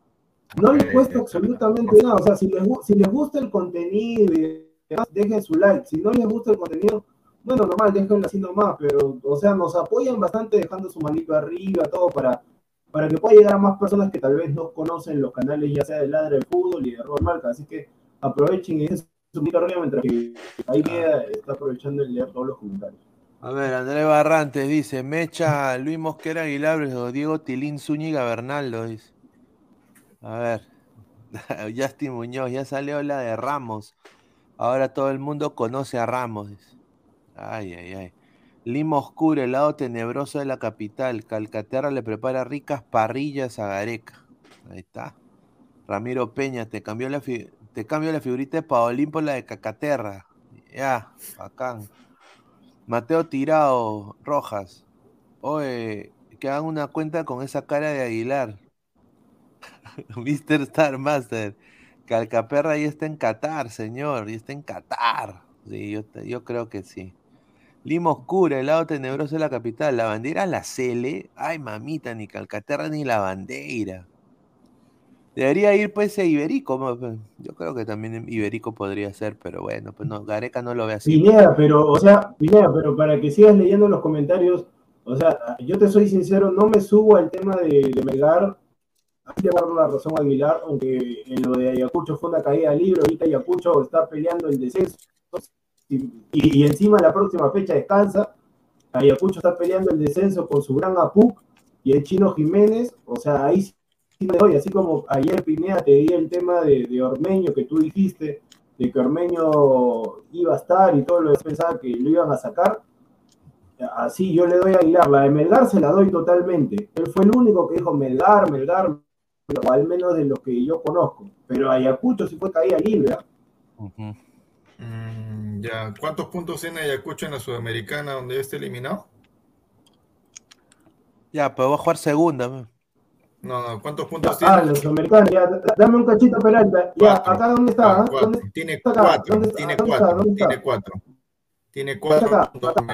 No les cuesta absolutamente nada, o sea, si les, si les gusta el contenido y demás, dejen su like, si no les gusta el contenido, bueno, normal, déjenlo así nomás, pero, o sea, nos apoyan bastante dejando su manito arriba, todo para, para que pueda llegar a más personas que tal vez no conocen los canales, ya sea de Ladra del Fútbol y de Robert Marca, así que aprovechen y dejen su manito arriba mientras que ahí queda, está aprovechando el leer todos los comentarios. A ver, Andrés Barrantes dice, Mecha, Luis Mosquera Aguilar o Diego Tilín Zúñiga Bernaldo, dice. A ver, Justin Muñoz, ya salió la de Ramos. Ahora todo el mundo conoce a Ramos. Ay, ay, ay. Lima Oscuro, el lado tenebroso de la capital. Calcaterra le prepara ricas parrillas a Gareca. Ahí está. Ramiro Peña, te cambió la, te cambio la figurita de Paolín por la de Cacaterra. Ya, bacán. Mateo Tirado, Rojas. Oye, que hagan una cuenta con esa cara de Aguilar. Mr. Star Master. Calcaperra ya está en Qatar, señor. Ya está en Qatar. Sí, yo, yo creo que sí. Lima Oscura, el lado tenebroso de la capital. La bandera la Cele. Ay, mamita, ni Calcaterra ni la bandera. Debería ir pues a Iberico. Pues, yo creo que también Iberico podría ser, pero bueno, pues no, Gareca no lo ve así. Pineda, pero, o sea, Pineda, pero para que sigas leyendo los comentarios, o sea, yo te soy sincero, no me subo al tema de, de Melgar. Que dar la razón a Aguilar, aunque en lo de Ayacucho fue una caída libre, ahorita Ayacucho está peleando el descenso. Y, y, encima la próxima fecha descansa. Ayacucho está peleando el descenso con su gran Apuc y el chino Jiménez, o sea, ahí hoy, así como ayer Pinea te di el tema de, Ormeño que tú dijiste, de que Ormeño iba a estar y todo lo que pensaba que lo iban a sacar, así yo le doy a Aguilar, la de Melgar se la doy totalmente. Él fue el único que dijo Melgar, Melgar, o al menos de lo que yo conozco. Pero Ayacucho sí fue caída libre. Mm, ya, ¿cuántos puntos tiene Ayacucho en la Sudamericana donde ya está eliminado? Ya, pero va a jugar segunda. No, no, ¿cuántos puntos tiene? Ah, los americanos, ya, dame un cachito Peralta. Ya, acá dónde está, ah, ¿Dónde tiene cuatro, tiene cuatro, tiene cuatro. Tiene cuatro acá, puntos. Acá,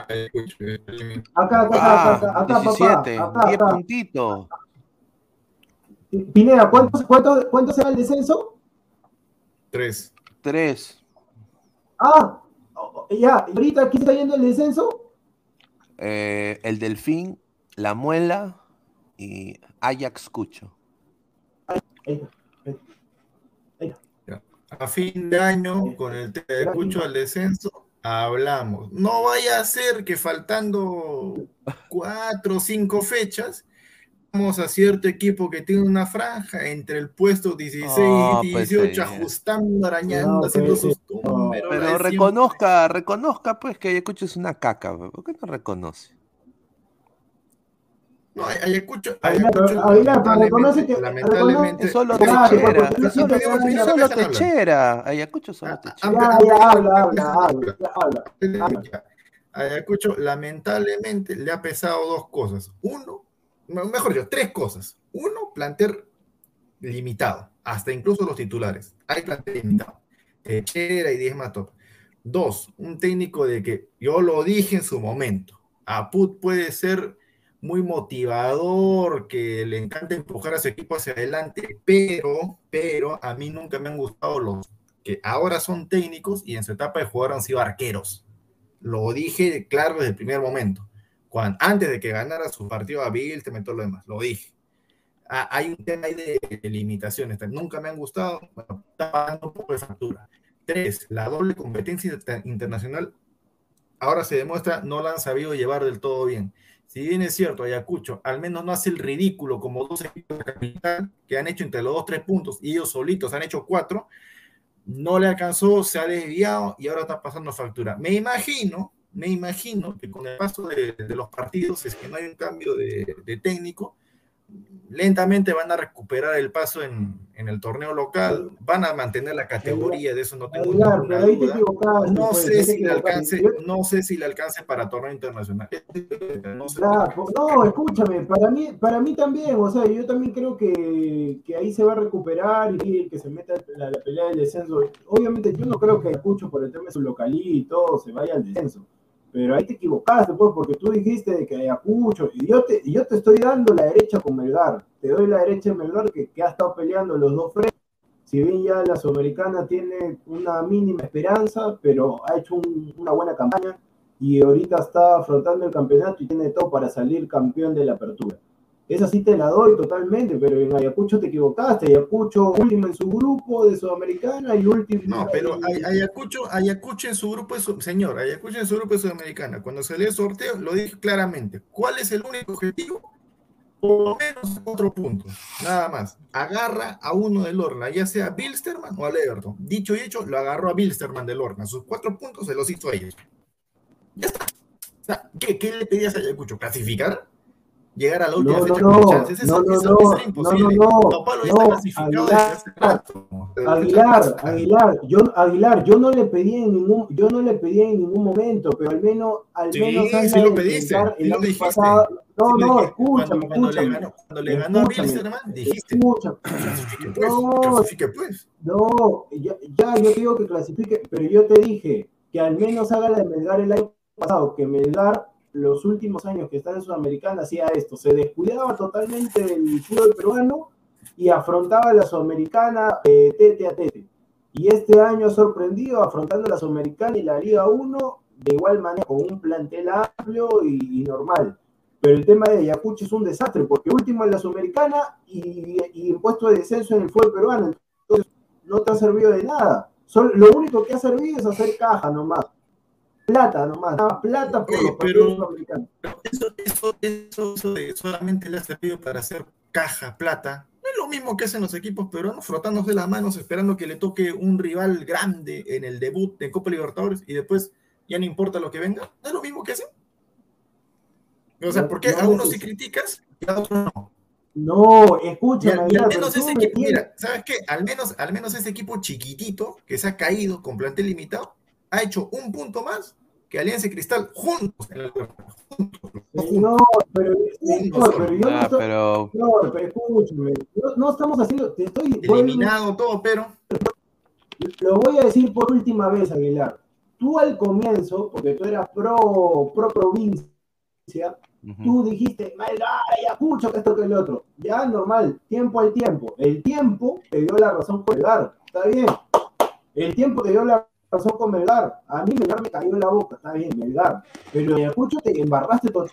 acá, acá, acá, acá, 17, papá, 10 puntitos. Pineda, ¿cuánto, cuánto, ¿cuánto será el descenso? Tres. Tres. Ah, ya, ahorita aquí está yendo el descenso? Eh, el Delfín, la Muela y Ajax Cucho. A fin de año, con el Cucho al descenso, hablamos. No vaya a ser que faltando cuatro o cinco fechas, a cierto equipo que tiene una franja entre el puesto 16 y 18, ajustando, arañando, haciendo pues, sus Pero, pero reconozca, reconozca pues que Ayacucho es una caca, ¿por qué no reconoce? No, Ayacucho. Ayacucho reconoce que. Lamentablemente. Es solo techera. Es solo techera. Ayacucho solo techera. Ayacucho, lamentablemente, le ha pesado dos cosas. Uno, mejor dicho, tres cosas. Uno, planter limitado, hasta incluso los titulares. Hay plantel limitado. Techera y diez más top. Dos, un técnico de que yo lo dije en su momento. Aput puede ser muy motivador, que le encanta empujar a su equipo hacia adelante, pero, pero a mí nunca me han gustado los que ahora son técnicos y en su etapa de jugador han sido arqueros. Lo dije claro desde el primer momento. Cuando, antes de que ganara su partido a Bill, te meto lo demás, lo dije. Hay un tema ahí de, limitaciones, nunca me han gustado, bueno, está pagando poco de factura. Tres, la doble competencia internacional ahora se demuestra no la han sabido llevar del todo bien si bien es cierto, Ayacucho al menos no hace el ridículo como dos equipos de capital que han hecho entre los dos tres puntos y ellos solitos han hecho cuatro, no le alcanzó, se ha desviado y ahora está pasando factura. Me imagino, me imagino que con el paso de, los partidos, es que no hay un cambio de, de técnico, lentamente van a recuperar el paso en, el torneo local, van a mantener la categoría, de eso no tengo ninguna duda. No pues, sé si le alcance, no sé si le alcance para torneo internacional. No, escúchame, para mí, para mí también, o sea, yo también creo que, ahí se va a recuperar y que se meta la, la pelea del descenso. Obviamente yo no creo que escucho por el tema de su localidad y todo se vaya al descenso pero ahí te equivocaste, pues, porque tú dijiste que Ayacucho, y yo te, yo te estoy dando la derecha con Melgar, te doy la derecha en Melgar que, que ha estado peleando los dos frentes, si bien ya la Sudamericana tiene una mínima esperanza, pero ha hecho una buena campaña y ahorita está afrontando el campeonato y tiene todo para salir campeón de la apertura. Esa sí te la doy totalmente, pero en Ayacucho te equivocaste. Ayacucho último en su grupo de Sudamericana y último. No, pero Ayacucho, Ayacucho en su grupo es, señor, Ayacucho en su grupo de Sudamericana. Cuando salió el sorteo, lo dije claramente. ¿Cuál es el único objetivo? Por lo menos cuatro puntos, nada más. Agarra a uno del Orna, ya sea a Bilsterman o a Everton. Dicho y hecho, lo agarró a Bilsterman del Orna. Sus cuatro puntos se los hizo a ellos. Ya está. ¿qué, ¿Qué le pedías a Ayacucho? ¿Clasificar? Llegar a la última No, fecha no, con no, chances. Eso, no, no, eso- no, eso no, imposible. no, está clasificado desde Aguilar, hace rato. Aguilar, Aguilar, yo, Aguilar, yo no le pedí en ningún, yo no le pedí en ningún momento, pero al menos, al Sí, menos sí anda lo pediste, sí lo dijiste. pasado. No, Sí lo no, escúchame, Cuando, le escúchame. ganó, cuando le ganó a. Wilstermann, dijiste. Escúchame. Clasifique pues, No, clasifique pues. no, ya, ya, yo digo que clasifique, pero yo te dije que al menos haga la de Melgar el año pasado, que Melgar los últimos años que está en Sudamericana hacía esto, se descuidaba totalmente del fútbol peruano y afrontaba la Sudamericana eh, tete a tete. Y este año ha sorprendido afrontando la Sudamericana y la Liga 1 de igual manera, con un plantel amplio y, normal. Pero el tema de Ayacucho es un desastre, porque último en la Sudamericana y, y en puesto de descenso en el fútbol peruano. Entonces, no te ha servido de nada. Solo- lo único que ha servido es hacer caja nomás. Plata nomás. Nada, plata por los partidos pero- sudamericanos. Eso, eso, eso, eso de solamente le ha servido para hacer caja, plata. No es lo mismo que hacen los equipos peruanos, frotándose las manos, esperando que le toque un rival grande en el debut de Copa Libertadores y después ya no importa lo que venga. No es lo mismo que hacen. O sea, No, ¿por qué no a unos sí criticas y a otros no? No, escúchame. y al menos pero ese equipo, mira, ¿sabes qué? Al menos, al menos ese equipo chiquitito que se ha caído con plantel limitado ha hecho un punto más que Alianza y Cristal juntos en la Libertadores. No, pero, pero yo no Ah, estoy- pero no, pero escúchame. No, no estamos haciendo. Te estoy. Eliminado todo, pero. Lo voy a decir por última vez, Aguilar. Tú al comienzo, porque tú eras pro, pro provincia, tú dijiste, Melgar, Ayacucho, que esto que el otro. Ya, normal, tiempo al tiempo. El tiempo te dio la razón con Melgar, está bien. El tiempo te dio la razón con Melgar. A mí Melgar me cayó en la boca, está bien, Melgar. Pero Ayacucho te embarraste todo.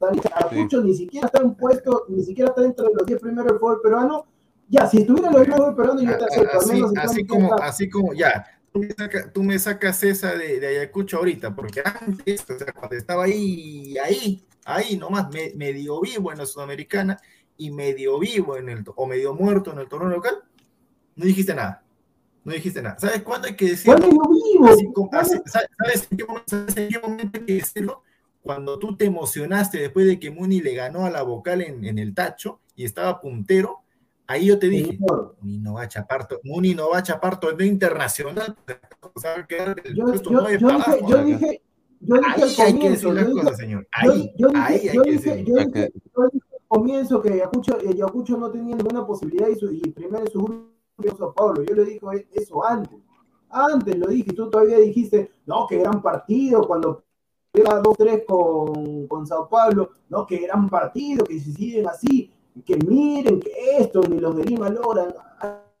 Ayacucho ni siquiera está en puesto, ni siquiera está dentro de los 10 primeros del fútbol peruano. Ya, si estuviera en los 10 del fútbol peruano, yo te acepto. al Así, menos así en como, así como, ya, tú me, saca- tú me sacas esa de, de Ayacucho ahorita, porque antes, o sea, cuando estaba ahí, ahí, ahí nomás, me- medio vivo en la Sudamericana y medio vivo en el, o medio muerto en el torneo local, no dijiste nada. No dijiste nada. ¿Sabes cuándo hay que decirlo? ¿Cuándo yo vivo? Así así- ¿sabes, en qué momento, sabes en qué momento hay que decirlo? Cuando tú te emocionaste después de que Muni le ganó a la vocal en, en el tacho y estaba puntero, ahí yo te dije, Muni no va a chapar, Muni no va a chapar torneo internacional, o sea, el Yo, yo, dije, yo dije, yo dije Ahí hay que decir las cosas, señor. Ahí, yo dije- ahí hay yo que decirlo. yo dije- comienzo que Ayacucho, Ayacucho no tenía ninguna posibilidad y, su- y primero en su Paulo. Yo le dije eso antes. Antes lo dije, tú todavía dijiste, no, qué gran partido cuando era 2-3 con, con Sao Paulo, no, qué gran partido, que si siguen así, que miren que esto, ni los de Lima logran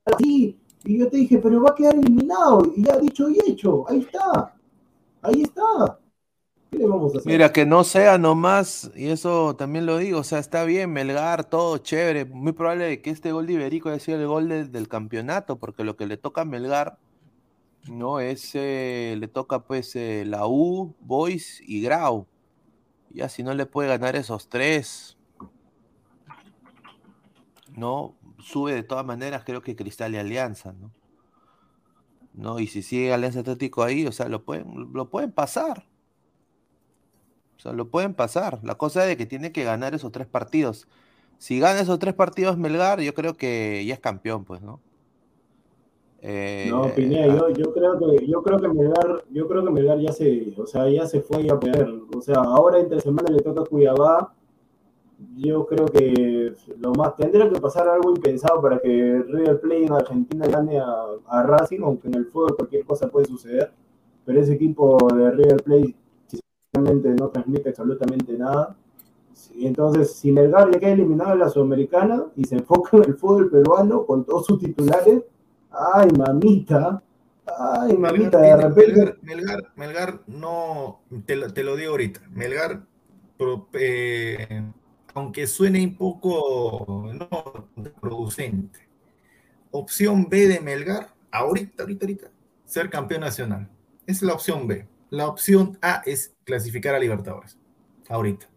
así. Y yo te dije, pero va a quedar eliminado. Y ya dicho y hecho, ahí está. Ahí está. Mira, que no sea nomás, y eso también lo digo, o sea, está bien, Melgar, todo chévere, muy probable que este gol de Iberico haya sido el gol del, del campeonato, porque lo que le toca a Melgar, no, es, eh, le toca pues eh, la U, Boys y Grau, ya si no le puede ganar esos tres, no, sube de todas maneras, creo que Cristal y Alianza, ¿no? No, y si sigue Alianza Atlético ahí, o sea, lo pueden, lo pueden pasar. O sea, lo pueden pasar. La cosa es de que tiene que ganar esos tres partidos. Si gana esos tres partidos Melgar, yo creo que ya es campeón, pues, ¿no? Eh, No, Pineda, yo, creo que yo creo que Melgar, yo creo que Melgar ya se, o sea, ya se fue a perder. O sea, ahora entre semana le toca Cuiabá. Yo creo que lo más tendría que pasar algo impensado para que River Plate en Argentina gane a, a Racing, aunque en el fútbol cualquier cosa puede suceder. Pero ese equipo de River Plate no transmite absolutamente nada. Sí, Entonces, si Melgar ya queda eliminado en la Sudamericana y se enfoca en el fútbol peruano con todos sus titulares, ay mamita, ay mamita, de Melgar, repente. Melgar, Melgar, Melgar no, te, lo- te lo digo ahorita, Melgar, pro- eh, aunque suene un poco no, producente, opción B de Melgar, ahorita, ahorita, ahorita, ser campeón nacional. Es la opción B. La opción A es clasificar a Libertadores, ahorita.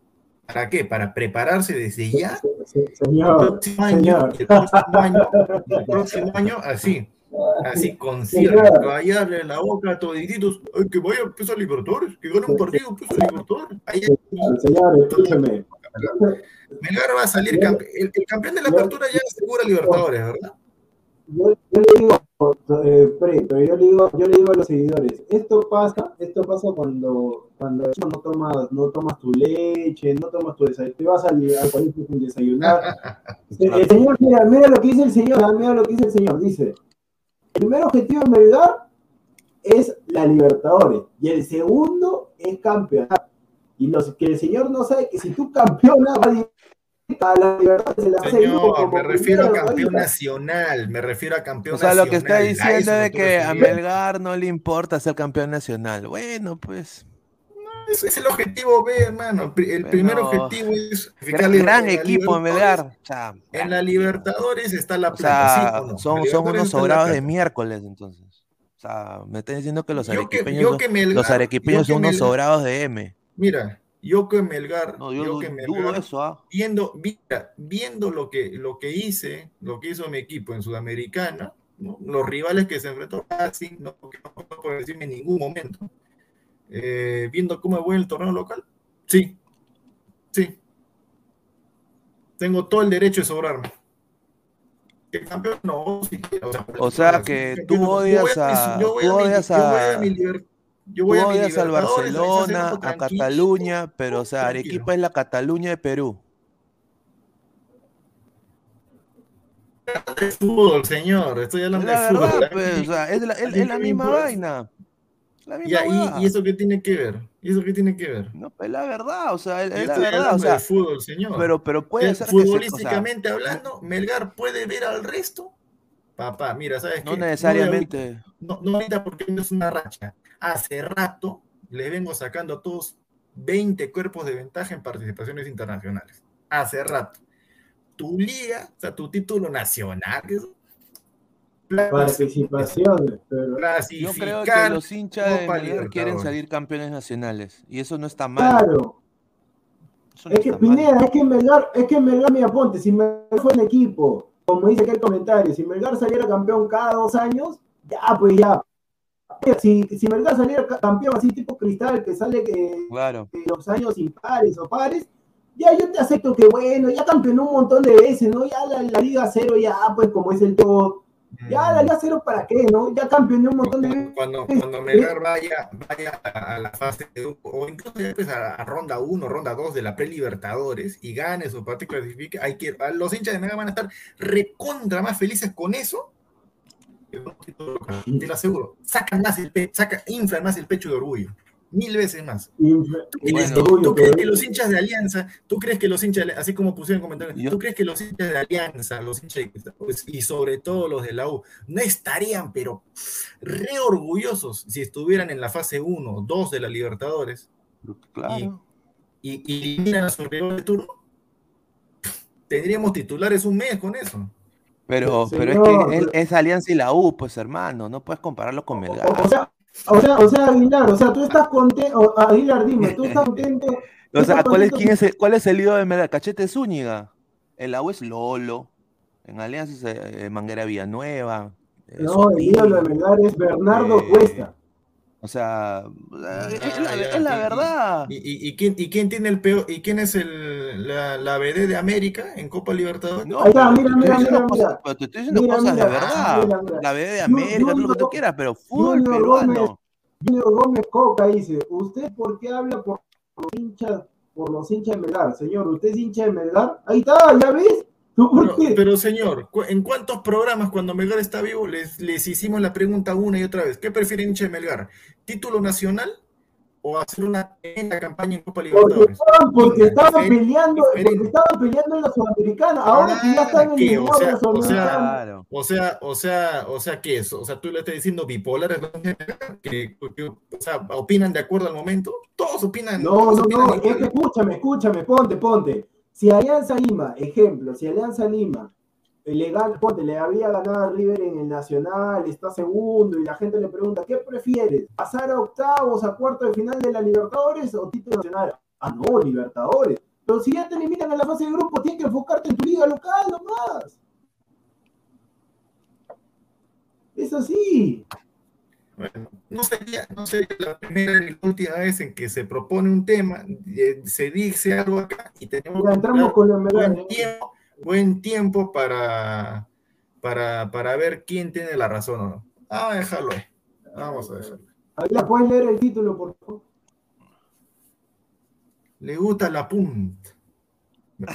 ¿Para qué? Para prepararse desde ya Señor, el próximo año, el próximo año, el próximo año, así, así, con cierre, callarle la boca a todititos, "Ay, que vaya a Libertadores, que gane un partido pues a Libertadores. Ahí, señor, escúcheme. Melgar va a salir campeón. El, el, campeón de la apertura ya asegura Libertadores, ¿verdad? Yo, yo, le digo, eh, pero yo le digo, yo le digo a los seguidores, esto pasa, esto pasa cuando, cuando no tomas, no tomas tu leche, no tomas tu desayuno, te vas al, al colegio sin desayunar. el, el, señor, mira, mira lo que dice el señor, mira lo que dice el señor, dice, el primer objetivo de Melgar es la Libertadores y el segundo es campeonato. Y los que el señor no sabe que si tú campeonas va a la Libertadores se la Señor, me refiero a campeón nacional, me refiero a campeón nacional. O sea, lo que está diciendo es que a Melgar no le importa ser campeón nacional. Bueno, pues. Ese es el objetivo B, hermano. El primer objetivo es gran, gran equipo Melgar. O sea, en la Libertadores está la plata. O sea, ¿sí, no? son, son unos sobrados de miércoles, entonces. O sea, me están diciendo que los arequipeños, que, que Melgar, los arequipeños son unos Melgar, sobrados de M. Mira, yo que Melgar, no, yo, yo que Melgar eso, ¿ah? viendo, mira, viendo lo que, lo que hice, lo que hizo mi equipo en Sudamericana, ¿no? los rivales que se enfrentó así, no, no puedo decirme en ningún momento, eh, viendo cómo voy en el torneo local, sí, sí. Tengo todo el derecho de sobrarme. El campeón no, sí, o sea, o sea que tú odias a, odias a, yo voy tú a mi odias al Barcelona, a Cataluña, pero o sea, Arequipa es la Cataluña de Perú. de fútbol, señor. Estoy hablando la de verdad, fútbol. Pues, o sea, es la, es, es la misma vaina. La misma ya, y, y, eso qué tiene que ver? ¿Y eso qué tiene que ver? No, es la verdad, o sea, es, Yo la verdad. O sea, de fútbol, señor. pero, pero puede Eh, ser que se- o sea, futbolísticamente hablando, Melgar puede ver al resto. Papá, mira, ¿sabes no qué? necesariamente. No, no ahorita porque no es una racha. Hace rato le vengo sacando a todos 20 cuerpos de ventaja en participaciones internacionales. Hace rato. Tu liga, o sea, tu título nacional, Participaciones, pero Yo creo que los hinchas de Melgar quieren salir campeones nacionales y eso no está mal. claro. No Es que mal. Pineda, es que Melgar, es que Melgar, mira, ponte, si Melgar fue un equipo, como dice aquel comentario, si Melgar saliera campeón cada dos años, ya, pues ya. Si, si Melgar saliera ca- campeón así tipo cristal, que sale que, Claro. que los años impares o pares, ya yo te acepto que bueno, ya campeonó un montón de veces, ¿no? Ya la, la Liga Cero, ya, pues como es el todo. Ya la Liga Cero, ¿para qué, no? Ya campeonó un montón de veces. Cuando, cuando Melgar vaya, vaya a, la fase de grupo, o incluso ya pues a, a ronda 1, ronda 2 de la pre-Libertadores y gane su partido clasifique, hay que, los hinchas de Melgar van a estar recontra más felices con eso. que con un título local, Te lo aseguro. Sacan más el pecho, saca, inflan más el pecho de orgullo. Mil veces más. Infla- ¿Tú crees, Bueno, que- orgullo, tú crees pero- que los hinchas de Alianza, tú crees que los hinchas, así como pusieron en comentarios, tú crees que los hinchas de Alianza, los hinchas de- pues, y sobre todo los de la U, no estarían, pero re orgullosos si estuvieran en la fase 1, 2 de la Libertadores Claro. y, y eliminan a su rival de turno? Tendríamos titulares un mes con eso. Pero, pero es Señor, que es, es Alianza y la U, pues hermano, no puedes compararlo con Melgar. O sea, o sea, o sea, Aguilar, o sea, tú estás contento, Aguilar, dime, tú estás contento. O sea, ¿cuál es, quién es el, ¿cuál es el ídolo de Melgar? Cachete Zúñiga. En la U es Lolo. En Alianza es eh, Manguera Villanueva. eh, No, el Sotil. ídolo de Melgar es Bernardo Eh, Cuesta. O sea, es, es la, ya, es la verdad. ¿Y, y, y quién, ¿Y quién tiene el peor? ¿Y quién es el, la, la BD de América en Copa Libertadores? No, mira, te estoy mira, mira, cosas- pero te estoy diciendo Mira, cosas de verdad. mira, mira. La B de América, todo lo que tú quieras, pero fútbol peruano. Junior Gómez Coca dice, ¿usted por qué habla por los hinchas, por los hinchas de Melgar? Señor, ¿usted es hincha de Melgar? Ahí está, ¿ya ves? ¿Tú por Pero, qué? pero, señor, cu- ¿en cuántos programas cuando Melgar está vivo les, les hicimos la pregunta una y otra vez? ¿Qué prefiere hincha de Melgar? ¿Título nacional o hacer una tremenda campaña en Copa Porque Libertadores? estaban, porque estaban peleando, porque estaban peleando en la Sudamericana, ahora que ya están ¿qué? eliminados O sea, la o sea. Claro. O sea, o sea, o sea, ¿qué es? O sea, tú le estás diciendo bipolares, ¿no? que, que, o sea, opinan de acuerdo al momento. Todos opinan. No, todos no, opinan no, igual. es que escúchame, escúchame, ponte, ponte. Si Alianza Lima, ejemplo, si Alianza Lima le gana, ponte, le había ganado a River en el Nacional, está segundo, y la gente le pregunta, ¿qué prefieres? ¿Pasar a octavos, a cuarto de final de la Libertadores o título nacional? Ah, no, Libertadores. Pero si ya te eliminan en la fase de grupo, tienes que enfocarte en tu liga local nomás. Es así. Bueno, no sería, no sería la primera ni la última vez en que se propone un tema, eh, se dice algo acá y tenemos Ya entramos con la medalla. buen tiempo, buen tiempo para, para, para ver quién tiene la razón o no. Vamos a dejarlo ahí. Vamos a dejarlo. Aguilar, ¿puedes leer el título, por favor? Le gusta la punta. Yo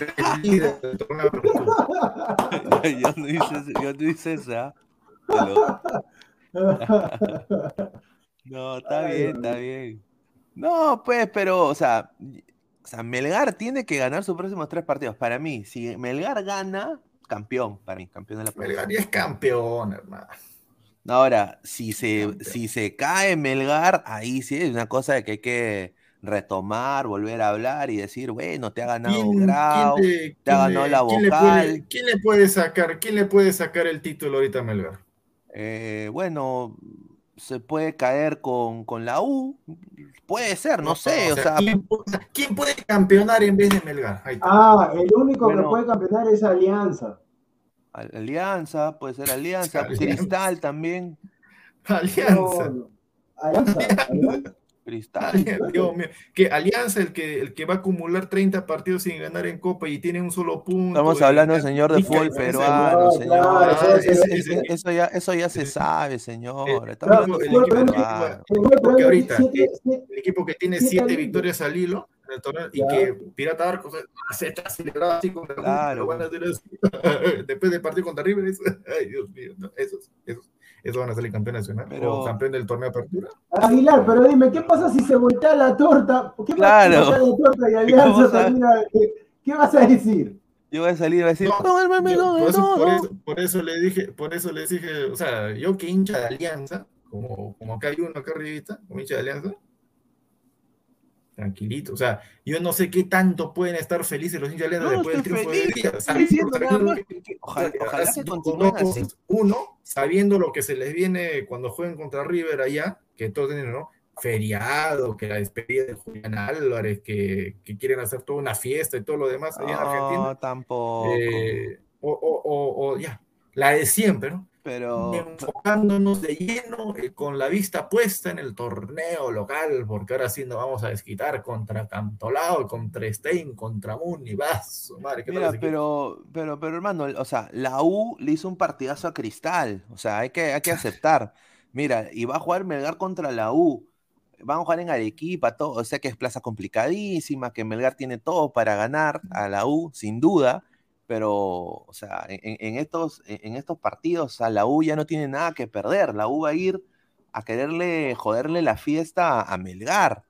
no hice, eso- yo no hice esa. Pero- No, está Ay, bien, está bien. No, pues, pero, o sea, o sea, Melgar tiene que ganar sus próximos tres partidos. Para mí, si Melgar gana, campeón, para mí, campeón de la. Melgar ya es campeón, hermano. Ahora, si se, si se cae Melgar, ahí sí es una cosa de que hay que retomar, volver a hablar y decir, bueno, te ha ganado ¿Quién, Grau, quién le- te ha ganado le- la quién le vocal. puede- ¿Quién le puede sacar, quién le puede sacar el título ahorita a Melgar? Eh, bueno, se puede caer con, con la U, puede ser, no, sé, o sea, ¿quién, pu- quién puede campeonar en vez de Melgar? Ah, el único Bueno. que puede campeonar es Alianza. Al- Alianza, puede ser Alianza, Alianza. Cristal también, Alianza. No. Alianza. Alianza. Cristal. Dios mío. Que Alianza, el que, el que va a acumular 30 partidos sin ganar en Copa y tiene un solo punto. Estamos y- hablando, señor, de y fútbol peruano, No, señor. claro, Eso, eso ya, eso ya se sabe, señor. Eh, Estamos hablando el de fútbol equipo- peruano. Porque ahorita, eh, el equipo que tiene siete 7 alineos. victorias al hilo torneo y Ya. que Pirata Arcos eh, se está celebrado así con la Claro. lo van a hacer así. después del partido contra River. eso- ay, Dios mío, no, esos, esos, esos van a salir campeón nacional Pero- o campeón del torneo de apertura. Aguilar, pero dime, ¿qué pasa si se voltea la torta? ¿Qué Claro. pasa si se voltea la torta y ¿Cómo Alianza termina? ¿Qué, vas a decir? Yo voy a salir y voy a decir, No, "Con el meme, Yo- no, por, eso, no, por no". eso- por eso le dije, por eso les dije, o sea, yo que hincha de Alianza, como, como acá hay uno acá arribita, como hincha de Alianza, tranquilito, o sea, yo no sé qué tanto pueden estar felices los hinchas de Alianza No, después del triunfo de feliz, que ojalá- ojalá continúen así. Uno, sabiendo lo que se les viene cuando jueguen contra River allá, que todos tienen, ¿no? Feriado, que la despedida de Julián Álvarez, que, que quieren hacer toda una fiesta y todo lo demás allá en Argentina. No, tampoco. Eh, o, o- o- o ya, la de siempre, ¿no? Pero, Enfocándonos de lleno eh, con la vista puesta en el torneo local, porque ahora sí nos vamos a desquitar contra Cantolao, contra Stein, contra Muni, vas, madre, ¿qué mira, pero, pero, pero hermano, o sea, la U le hizo un partidazo a Cristal, o sea, hay que, hay que aceptar. Mira, y va a jugar Melgar contra la U. Van a jugar en Arequipa, todo, o sea que es plaza complicadísima, que Melgar tiene todo para ganar a la U, sin duda, pero, o sea, en, estos, en estos partidos, o sea, la U ya no tiene nada que perder, la U va a ir a quererle joderle la fiesta a Melgar.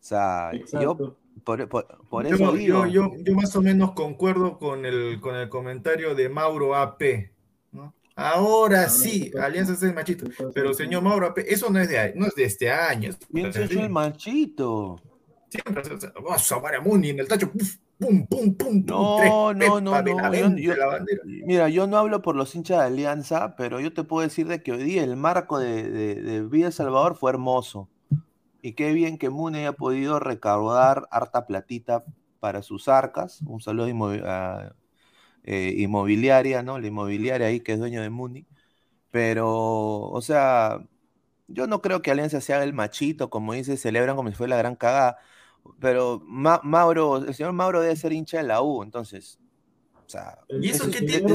O sea, yo por, por- por Yo, eso yo, digo. yo, yo más o menos concuerdo con el, con el comentario de Mauro AP. ¿no? Ahora sí, Alianza es el machito. Pero señor Mauro AP, eso no es de, no es de este año. es ¿Quién se echó el machito? Siempre, o sea, vamos a Samara Muni en el tacho, puf, pum, pum, pum, pum, No, tres, no, no, no. Benavente, yo- yo- la bandera. mira, yo no hablo por los hinchas de Alianza, pero yo te puedo decir de que hoy día el marco de, de, Salvador fue hermoso. Y qué bien que Mune haya podido recaudar harta platita para sus arcas. Un saludo inmovi- a, eh, inmobiliaria, ¿no? La inmobiliaria ahí que es dueño de Muni. Pero, o sea, yo no creo que Alianza se haga el machito, como dice, celebran como si fuera la gran cagada. Pero Ma- Mauro, el señor Mauro debe ser hincha de la U, entonces. O sea, ¿Y eso qué es- tiene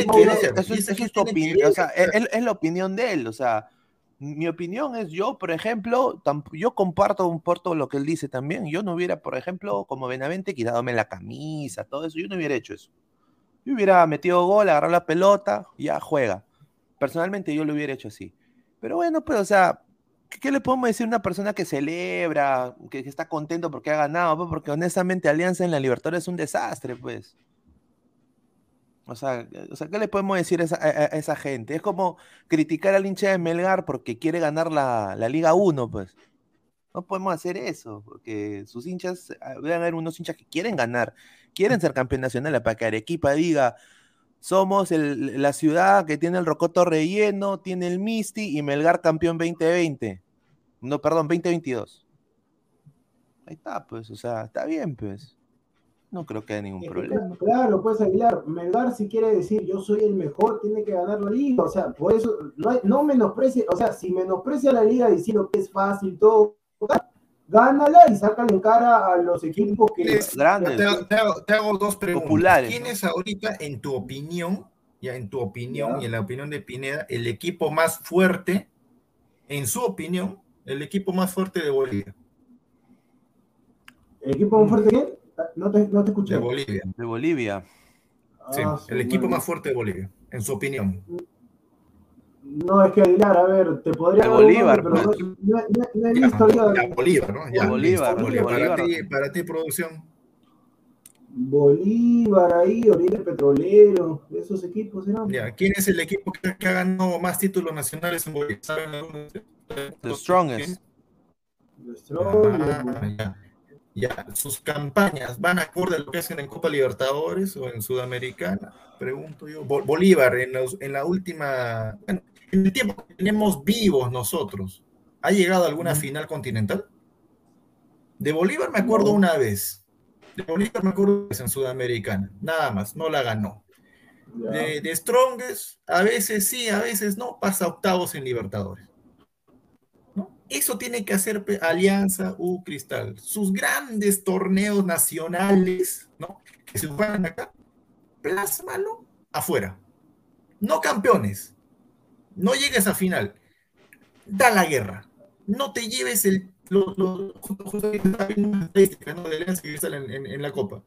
opinión, ver? es, la opinión de él, o sea, mi opinión es yo, por ejemplo, yo comparto un poco lo que él dice también, yo no hubiera, por ejemplo, como Benavente, quitándome la camisa, todo eso, yo no hubiera hecho eso. Yo hubiera metido gol, agarrado la pelota, ya juega. Personalmente yo lo hubiera hecho así. Pero bueno, pues, o sea, ¿qué, le podemos decir a una persona que celebra, que, está contento porque ha ganado? Pues, porque honestamente Alianza en la Libertadores es un desastre, pues. O sea, o sea, ¿qué le podemos decir a esa, a- a esa gente? Es como criticar al hincha de Melgar porque quiere ganar la, la Liga 1, pues. No podemos hacer eso, porque sus hinchas, ah, deben haber unos hinchas que quieren ganar, quieren ser campeón nacional, para que Arequipa diga, somos el- la ciudad que tiene el rocoto relleno, tiene el Misti y Melgar campeón 2020. No, perdón, 2022. Ahí está, pues, o sea, está bien, pues. no creo que haya ningún que, problema. Claro, pues Aguilar, Melgar si quiere decir yo soy el mejor, tiene que ganar la liga, o sea, por eso no, hay- no menosprecie, o sea, si menosprecia la liga diciendo que es fácil todo, gánala y sácale en cara a los equipos que Te, hago- te hago, te hago dos preguntas. Populares, ¿Quién es ahorita, en tu opinión, ya en tu opinión Ya. y en la opinión de Pineda, el equipo más fuerte, en su opinión, el equipo más fuerte de Bolivia? ¿El equipo más fuerte quién? No te, no te escuché. De Bolivia. De Bolivia. Sí, Ah, el equipo más fuerte de Bolivia, en su opinión. No, es que Aguilar, a ver, te podría De Bolívar, nombre, pero no, no- no- no he Ya, visto ya, Bolívar, ¿no? Ya, Bolívar, listo, Bolívar. Para ti, para ti, producción. Bolívar ahí, Oriente Petrolero, esos equipos eran. Ya, ¿quién es el equipo que, que ha ganado más títulos nacionales en Bolivia? ¿Saben algunos? The strongest. Ah, ya. Ya, sus campañas van acorde a lo que hacen en Copa Libertadores o en Sudamericana, pregunto yo. Bo- Bolívar, en, los- en la última, bueno, en el tiempo que tenemos vivos nosotros, ¿ha llegado a alguna final continental? De Bolívar me acuerdo una vez. De Bolívar me acuerdo una vez en Sudamericana, nada más, no la ganó. De, de Strongest, a veces sí, a veces no, pasa octavos en Libertadores. ¿no? Eso tiene que hacer Alianza U Cristal. Sus grandes torneos nacionales, ¿no? Que se juegan acá, plásmalo afuera. No campeones. No llegues a final. Da la guerra. No te lleves el. Lo, lo- justo- justo estaba viendo una estadística, ¿no? de Alianza y Cristal en, en- en la Copa.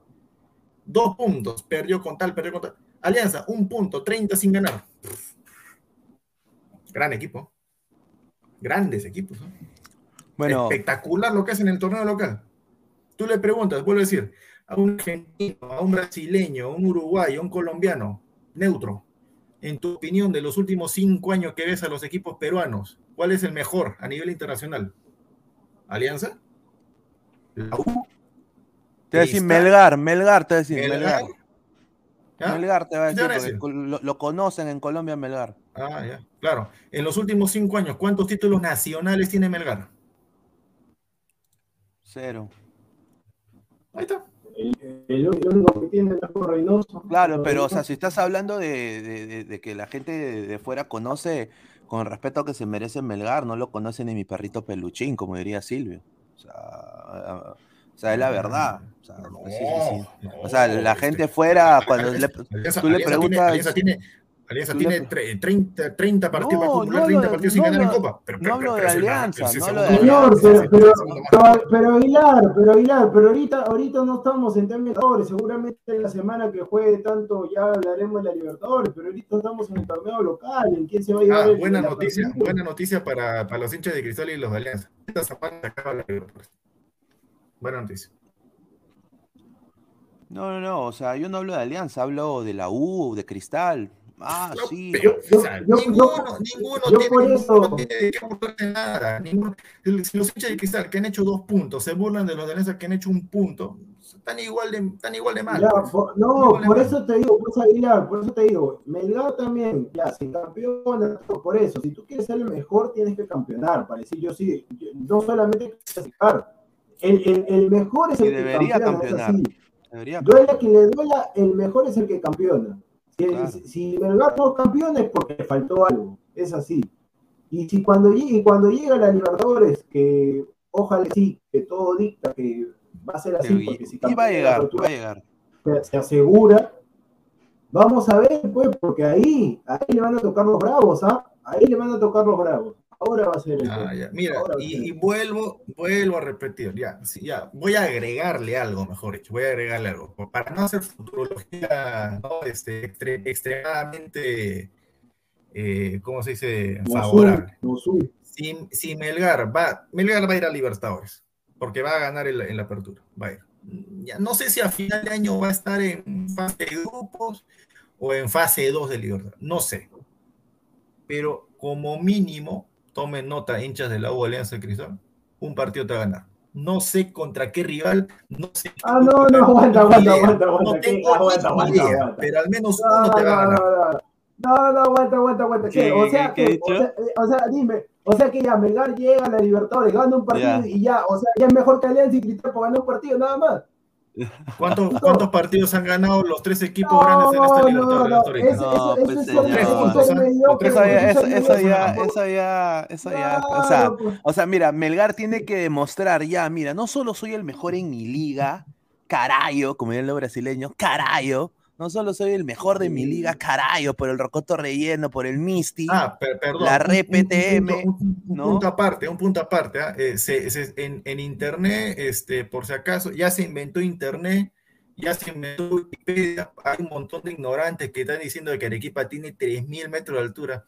Dos puntos, perdió con tal, perdió con tal. Alianza, un punto, 30 sin ganar. Gran equipo. Grandes equipos. ¿no? Bueno, Espectacular lo que hacen en el torneo local. Tú le preguntas, vuelvo a decir, a un argentino, a un brasileño, a un uruguayo, a un colombiano, neutro, en tu opinión, de los últimos cinco años que ves a los equipos peruanos, ¿cuál es el mejor a nivel internacional? ¿Alianza? ¿La U? te va a decir. Melgar, Melgar te va a decir ¿Melgar? Melgar. ¿Ah? Melgar te va a ¿Qué te decir, lo conocen en Colombia Melgar. Ah, ya, claro. En los últimos cinco años, ¿cuántos títulos nacionales tiene Melgar? Cero. Ahí está. El, el único que tiene es Reynoso. Claro, pero o sea, si estás hablando de, de- de- de que la gente de, fuera conoce con el respeto que se merece Melgar, no lo conoce ni mi perrito peluchín, como diría Silvio. O sea, o sea, es la verdad. O sea, sí, sí, sí. No, O sea, no, la este, gente fuera, cuando le, Alianza, tú le Alianza tiene, preguntas... Alianza tiene, Alianza tiene le- tre- 30, 30 partidos, va a No, acumular no 30 hablo- partidos sin ganar en Copa. Pero, no pero- hablo de Alianza, no segundo hablo de más Señor, grande, pero, Aguilar, pero Aguilar, pero ahorita, ahorita no estamos en temas de Libertadores, seguramente en la semana que juegue tanto ya hablaremos de la Libertadores, pero ahorita estamos en el torneo local, ¿en quién se va a llevar Ah, el- buena noticia, partida? buena noticia para, para los hinchas de Cristal y los de Alianza. Esta semana se acaba la Libertadores. Buena noticia. No, no, no, o sea, yo no hablo de Alianza, hablo de la U, de Cristal. Ah, No, sí. pero, yo- o sea, yo- ninguno, yo- ninguno yo tiene, por ninguno eso- tiene de qué burlarse nada. Ninguno- si los hinchas de Cristal que han hecho dos puntos se burlan de los de Alianza que han hecho un punto, están igual de, están igual de mal. Ya, pues. por- no, por mal. eso te digo, pues Aguilar, por eso te digo, Melgar también, ya, si campeona, por eso, si tú quieres ser el mejor, tienes que campeonar, para decir yo sí, yo- no solamente clasificar, el, el, el mejor es Y el que debería campeona, es campeonar. así. Debería Duela quien le duela, el mejor es el que campeona. Si, Claro. si, si Melgar no campeona es porque le faltó algo, es así. Y si cuando llegue, y cuando llega la Libertadores, que ojalá sí, que todo dicta que va a ser así, porque si y va a llegar, va a llegar. se, se asegura. Vamos a ver, pues, porque ahí, ahí le van a tocar los bravos, ¿ah? Ahí le van a tocar los bravos. Ahora va a ser el Ah, tema. ya. Mira, y, vuelvo, vuelvo a repetir, ya, ya, voy a agregarle algo, mejor dicho, voy a agregarle algo, para no hacer futurología, ¿no? Este, extre- extremadamente, eh, ¿cómo se dice? Favorable. Mosul. Si, si Melgar va, Melgar va a ir a Libertadores, porque va a ganar en la, en la apertura, va a ir. Ya, no sé si a final de año va a estar en fase de grupos o en fase 2 de Libertadores, no sé. Pero como mínimo, tomen nota, hinchas de la U Alianza de Cristal, un partido te va a ganar. No sé contra qué rival, no sé. qué Ah, no, no, aguanta, aguanta, aguanta, No aguanta. ¿qué? tengo Aguanta, aguanta, idea, aguanta. pero al menos No, uno no, te va a no, ganar. no, no. No, no, aguanta, aguanta, aguanta. ¿Qué? ¿Qué- O sea, que, dicho? o, sea, eh, o sea, dime, o sea que ya Melgar llega a la Libertadores, gana un partido y ya, o sea, ya es mejor que Alianza y Cristal por ganar un partido, nada más. ¿Cuántos, ¿Cuántos partidos han ganado los tres equipos grandes en esta Libertadores? No, pues Eso ya, eso ya, eso ya, eso ya, o sea, o sea, mira, Melgar tiene que demostrar ya, mira, no solo soy el mejor en mi liga, carayo, como dirían los brasileños, carayo, no solo soy el mejor de mi liga, carayo, por el rocoto relleno, por el Misty, ah, perdón, la RPTM, un, un, un, ¿no? punto aparte, un punto aparte. ¿ah? Eh, se, se, en, en, internet, este, por si acaso, ya se inventó internet, ya se inventó Wikipedia, hay un montón de ignorantes que están diciendo que Arequipa tiene 3.000 metros de altura.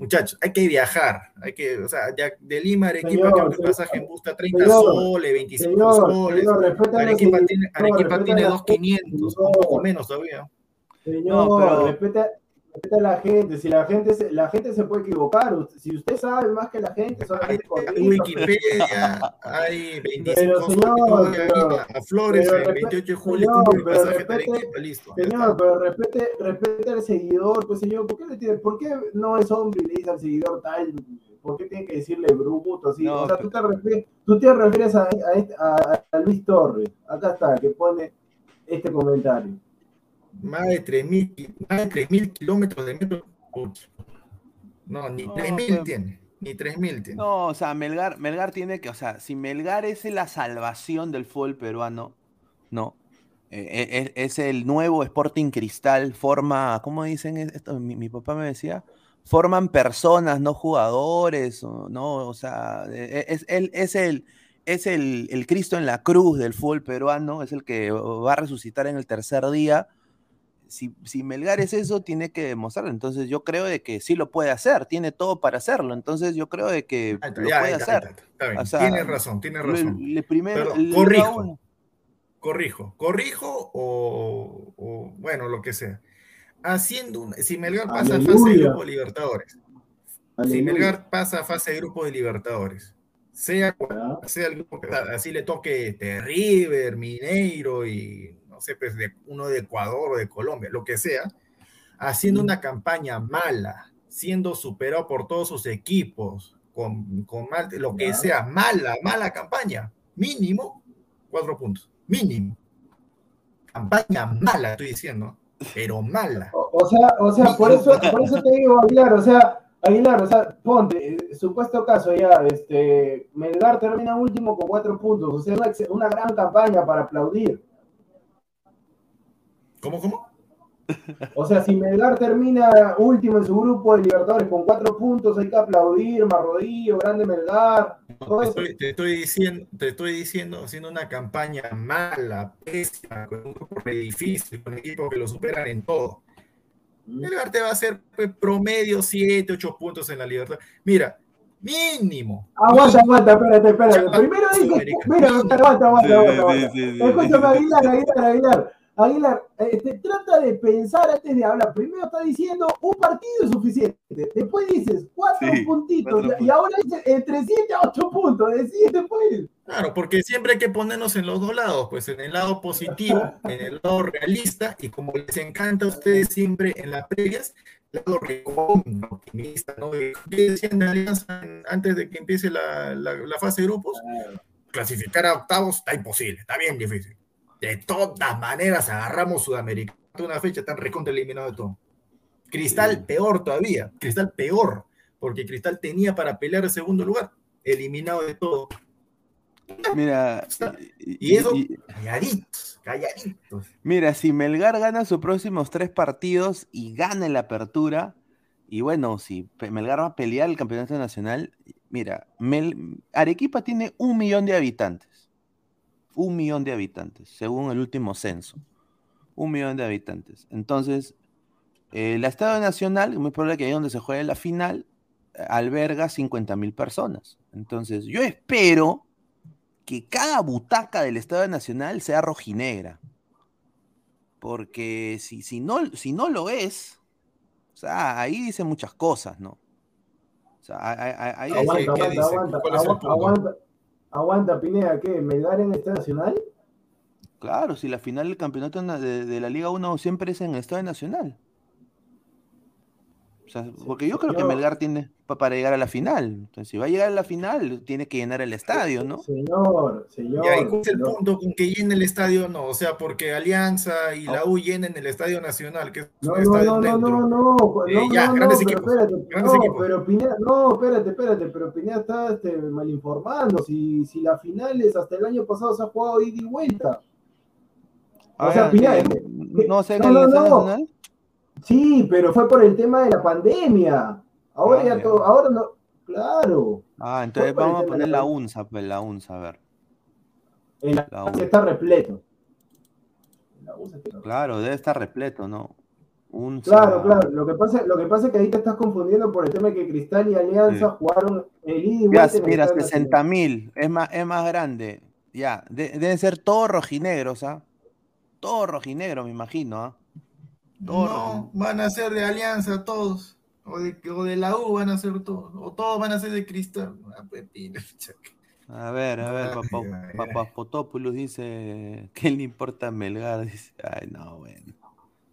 Muchachos, hay que viajar, hay que, o sea, ya de Lima a Arequipa, señor, que el pasaje en bus está 30 señor, soles, 25 señor, soles. Arequipa tiene, Arequipa tiene 2.500, un poco menos todavía. Señor, no, pero... respeta, respeta, a la gente. Si la gente, se, la gente se puede equivocar. Si usted sabe más que la gente, solamente hay Wikipedia, hay 25 pero, señor, pero, a Flores, pero, el 28 de julio, señor, pero respete, listo. Señor, pero respete, respete al seguidor, pues señor, ¿por qué, le tiene, ¿por qué no es hombre y le dice al seguidor tal? ¿Por qué tiene que decirle bruto? Así? No, o sea, tú, te refieres, tú te refieres a, a, a, a Luis Torres. Acá está, que pone este comentario más de 3.000 más de 3.000 kilómetros de metro. No, ni no, 3.000 pero... tiene. Ni 3.000 tiene. No, o sea, Melgar, Melgar tiene que, o sea, si Melgar es la salvación del fútbol peruano, no. Eh, es, es, el nuevo Sporting Cristal, forma, ¿cómo dicen esto? Mi, mi, papá me decía, forman personas, no jugadores, no, o sea, e, es, es, es el, es el, el Cristo en la cruz del fútbol peruano, es el que va a resucitar en el tercer día si, si, Melgar es eso, tiene que demostrarlo. Entonces yo creo de que sí lo puede hacer, tiene todo para hacerlo. Entonces yo creo de que ah, lo ya, puede ya, hacer. O sea, tiene razón, tiene razón. Le, le primero, Pero, corrijo, corrijo, corrijo o, o, bueno, lo que sea. Haciendo un, si Melgar pasa Aleluya. a fase de grupo de Libertadores, Aleluya. si Melgar pasa a fase de grupo de Libertadores, sea, sea el grupo que así le toque este, River, Mineiro y no sé, pues de uno de Ecuador o de Colombia, lo que sea, haciendo una campaña mala, siendo superado por todos sus equipos, con, con mal, lo que sea, mala, mala campaña, mínimo cuatro puntos, mínimo. Campaña mala, estoy diciendo, pero mala. O, o sea, o sea, por eso, por eso te digo, Aguilar, o sea, Aguilar, o sea, ponte, eh, supuesto caso ya, este, Melgar termina último con cuatro puntos, o sea, una, una gran campaña para aplaudir. ¿Cómo, cómo? O sea, si Melgar termina último en su grupo de Libertadores con cuatro puntos, hay que aplaudir, Marrodillo, grande Melgar. Te estoy, te, estoy, diciendo, te estoy diciendo, haciendo una campaña mala, pésima, con un grupo difícil, con equipos que lo superan en todo. Melgar te va a hacer pues, promedio 7, 8 puntos en la Libertad. Mira, mínimo. Aguanta, aguanta, espérate, espérate. Primero dice, mira, aguanta, aguanta, aguanta. Escúchame, Aguilar, Aguilar, Aguilar. Aguilar, este, trata de pensar antes de hablar. Primero está diciendo un partido es suficiente. Después dices cuatro sí, puntitos. Cuatro y, y, ahora dice entre 7 a 8 puntos. Decide, pues. Claro, porque siempre hay que ponernos en los dos lados. Pues en el lado positivo, en el lado realista. Y como les encanta a ustedes siempre en las previas, el lado recontra optimista. ¿no? ¿Qué decían de Alianza antes de que empiece la, la, la fase de grupos? Clasificar a octavos está imposible, está bien difícil de todas maneras, agarramos Sudamérica. Una fecha tan recontra eliminado de todo. Cristal sí. peor todavía. Cristal peor. Porque Cristal tenía para pelear el segundo lugar. Eliminado de todo. Mira. Y eso, y, calladitos, calladitos. Mira, si Melgar gana sus próximos tres partidos y gana la apertura, y bueno, si Melgar va a pelear el campeonato nacional, mira, Mel, Arequipa tiene un millón de habitantes un millón de habitantes, según el último censo. Un millón de habitantes. Entonces, eh, el Estadio Nacional, muy probable que ahí donde se juegue la final, alberga 50 mil personas. Entonces, yo espero que cada butaca del Estadio Nacional sea rojinegra. Porque si, si, no, si no lo es, o sea, ahí dice muchas cosas, ¿no? O sea, ahí, ahí aguanta, dice, aguanta, aguanta, aguanta, Aguanta, Pineda, ¿qué? ¿Melgar en Estadio Nacional? Claro, si la final del campeonato de, de, la Liga 1 siempre es en el Estadio Nacional. O sea, porque yo creo que. Melgar tiene pa- para llegar a la final. Entonces, si va a llegar a la final, tiene que llenar el estadio, ¿no? Señor, señor. Ya, ¿y cuál es el punto con que llene el estadio? No, o sea, porque Alianza y la U llenen el Estadio Nacional, que es No, un no, estadio no, no, no, no, no, Eh, ya, no, grandes no, pero equipos, espérate, grandes no, equipos. pero Pineda, no, espérate, espérate, pero Pineda está este, mal informando, si, si las finales hasta el año pasado se ha jugado ida y vuelta. O Ah, sea, ya, Pineda, es que- no sé, en no, el no, Estadio no. Nacional. Sí, pero fue por el tema de la pandemia. Ahora Ah, ya todo, ahora no, claro. Ah, entonces vamos a poner la. UNSA, pues la UNSA, a ver. En la, La U. está repleto. La U se está- Claro, debe estar repleto, ¿no? UNSA. Claro, claro. Lo que, pasa, lo que pasa es que ahí te estás confundiendo por el tema de que Cristal y Alianza Sí. jugaron el ida y vuelta. mira, Estadio 60 mil, es más, es más grande. Ya, de- deben ser todos rojinegros, ¿ah? Todos rojinegros, me imagino, ¿ah? No, van a ser de Alianza todos. O de, o de la U van a ser todos. O todos van a ser de Cristal. Ah, chaca. A ver, a ver, papá. Papapotopoulos dice, ¿qué le importa a Melgar? Dice, ay, no, bueno.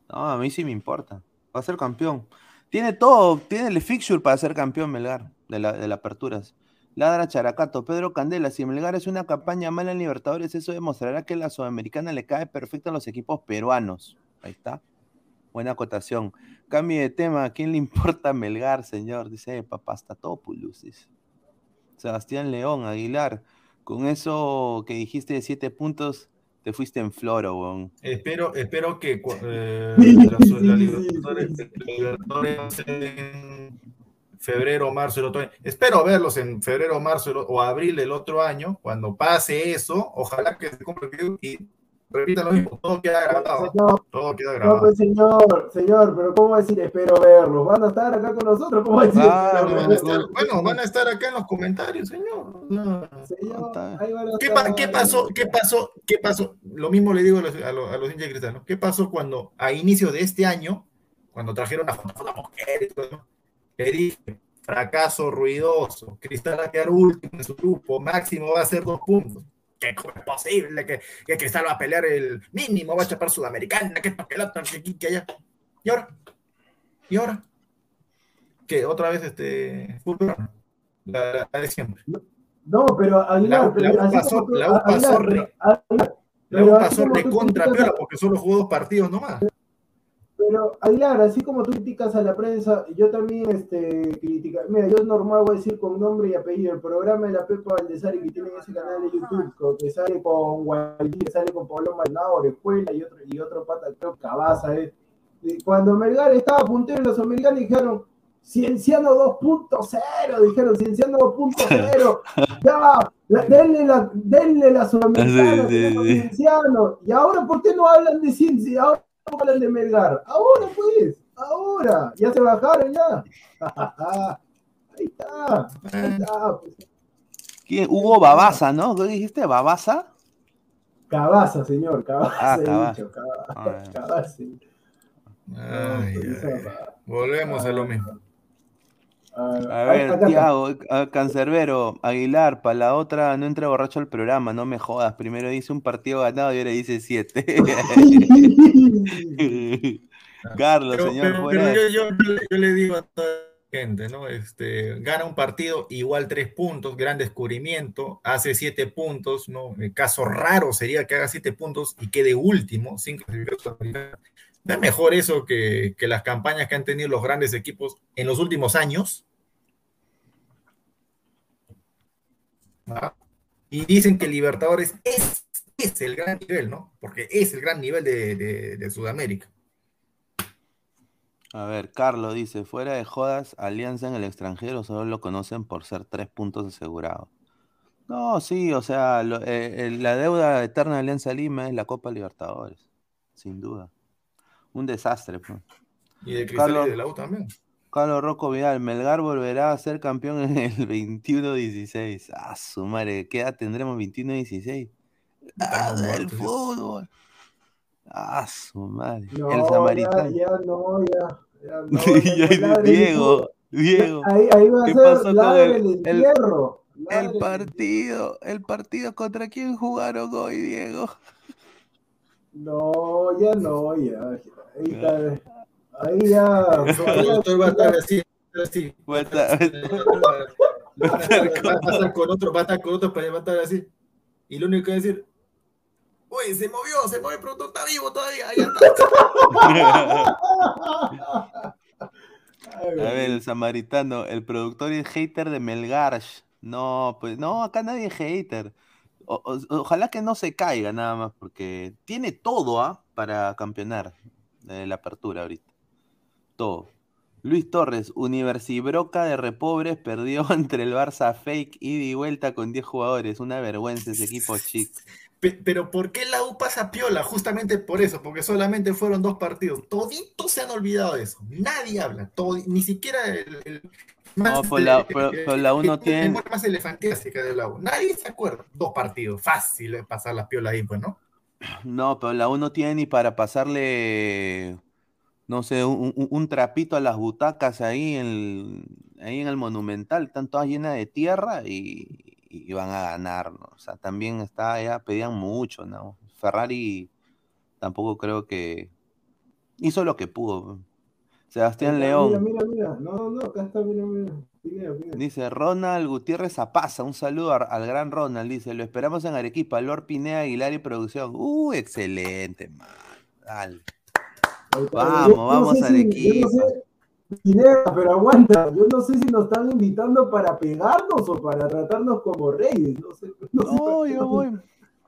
No, a mí sí me importa. Va a ser campeón. Tiene todo, tiene el fixture para ser campeón Melgar de la, de la aperturas. Ladra Characato, Pedro Candela, si Melgar es una campaña mala en Libertadores, eso demostrará que la Sudamericana le cae perfecto a los equipos peruanos. Ahí está. Buena acotación. Cambio de tema, ¿a quién le importa Melgar, señor? Dice Papastatopoulos. Dice. Sebastián León, Aguilar. Con eso que dijiste de siete puntos, te fuiste en floro, weón. Espero, espero que eh, Libertadores, en febrero, marzo del otro año. Espero verlos en febrero, marzo o- abril del otro año. Cuando pase eso, ojalá que se cumpla el y repitan lo mismo. Todo queda grabado. Señor, Todo queda no, grabado. pues señor, señor, pero ¿cómo va a decir espero verlos? ¿Van a estar acá con nosotros? ¿Cómo va a decir? Van a estar- bueno, van a estar acá en los comentarios, señor. No. Señor, ahí van a ¿Qué, estar. pa- qué pasó? ¿Qué pasó? ¿Qué pasó? Lo mismo le digo a los, a los, a los hinchas de Cristal, ¿no? ¿Qué pasó cuando a inicio de este año, cuando trajeron a la mujer y todo, ¿no? le dije, fracaso ruidoso, Cristal va a quedar último en su grupo, máximo va a ser dos puntos. ¿Qué es posible que, que Cristal va a pelear el mínimo, va a chapar Sudamericana, que esto, que el otro, que aquí, que allá? ¿Y ahora? ¿Y ahora? ¿Qué? ¿Otra vez este fútbol? La, la de siempre. No, pero Aguilar, La la U pasó- la U pasó re- La U recontra piola porque solo jugó dos partidos nomás. Pero Aguilar, así como tú criticas a la prensa, yo también este, critica. Mira, yo es normal voy a decir con nombre y apellido. El programa de la Pepa Valdesari que tiene ese canal de YouTube, que sale con Guaidí, que sale con Pablo Maldonado, Orejuela y otro, y otro pata, creo Cabaza. eh. Cuando Melgar estaba puntero, los americanos dijeron. Cienciano 2.0, dijeron Cienciano 2.0, ya, la- denle la, denle la sudamericana, Sí, sí, tenemos sí. Cienciano. Y ahora, ¿por qué no hablan de Ciencia? Ahora hablan de Melgar. Ahora pues, ahora. Ya se bajaron ya. ahí está. Ahí está. pues. ¿Quién? Hugo Babasa, ¿no? ¿Qué dijiste? ¿Babasa? Cabaza, señor. Cabaza. Ah, he Cabaza. dicho, Cabaza. Ah. Cabaza. Ay. Volvemos a lo mismo. A ver, Tiago, Cancerbero, Aguilar, para la otra no entre borracho al programa, no me jodas. Primero dice un partido ganado y ahora dice siete. Carlos, Pero, señor pero- fuera pero yo, yo le- yo le digo a toda la gente, ¿no? Este, gana un partido, igual tres puntos, gran descubrimiento, hace siete puntos, ¿no? El caso raro sería que haga siete puntos y quede último, sin clasificar a Sudamericana. ¿No es mejor eso que, que las campañas que han tenido los grandes equipos en los últimos años? Y dicen que Libertadores es, es el gran nivel, ¿no? Porque es el gran nivel de, de- de Sudamérica. A ver, Carlos dice, fuera de jodas, Alianza en el extranjero solo lo conocen por ser tres puntos asegurados. No, sí, o sea, lo- eh, eh, la deuda eterna de Alianza Lima es la Copa Libertadores, sin duda. Un desastre, pues. Y de Cristal Carlos- y de la U también. Carlos Rocco Vidal, Melgar volverá a ser campeón en el 21-16. Ah, su madre, ¿qué edad tendremos 21-16? Ah, del fútbol. Ah, su madre. No, el samaritano. ya no, ya. ya no, ya, Diego. Diego. Ahí, ahí va a ¿Qué ser pasó con el- el el- entierro. El partido, el partido contra quién jugaron hoy, Diego. No, ya no, ya. Ahí está. Ahí ya. El productor va a estar así, así. Va a estar- Va a estar con otro, va a estar con otro para va a estar así. Y lo único que va a decir, Oye, se movió, se movió, el productor está vivo todavía. Ahí A ver, el samaritano, el productor y hater de Melgarsh. No, pues no, acá nadie es hater. O- o- ojalá que no se caiga nada más, porque tiene todo ¿ah? para campeonar eh, la apertura ahorita. Todo. Luis Torres, Universibroca de Repobres perdió entre el Barça fake ida y vuelta con 10 jugadores. Una vergüenza ese equipo chico. Pe- Pero ¿por qué la U pasa piola? Justamente por eso, porque solamente fueron dos partidos. Toditos se han olvidado de eso. Nadie habla. ni siquiera el, el No, pues la- pero- pero la U no tiene- más elefantiástica de la U. Nadie se acuerda. Dos partidos. Fácil pasar las piolas ahí, pues, ¿no? No, pero la U no tiene ni para pasarle, no sé, un, un- un trapito a las butacas ahí en el, ahí en el Monumental. Están todas llenas de tierra y, y van a ganar, ¿no? O sea, también está, ya pedían mucho, ¿no? Ferrari tampoco creo que hizo lo que pudo. Sebastián Mira, León. Mira, mira, mira. No, no, acá está, mira, mira. Dice Ronald Gutiérrez Apaza, un saludo al gran Ronald, dice, lo esperamos en Arequipa, Lord Pineda Aguilar y producción. Uh, excelente, man. Dale. Yo Vamos, no vamos sé a si- Arequipa. Yo no sé, Pineda, pero aguanta. Yo no sé si nos están invitando para pegarnos o para tratarnos como reyes. No sé. No, sé No, qué yo voy.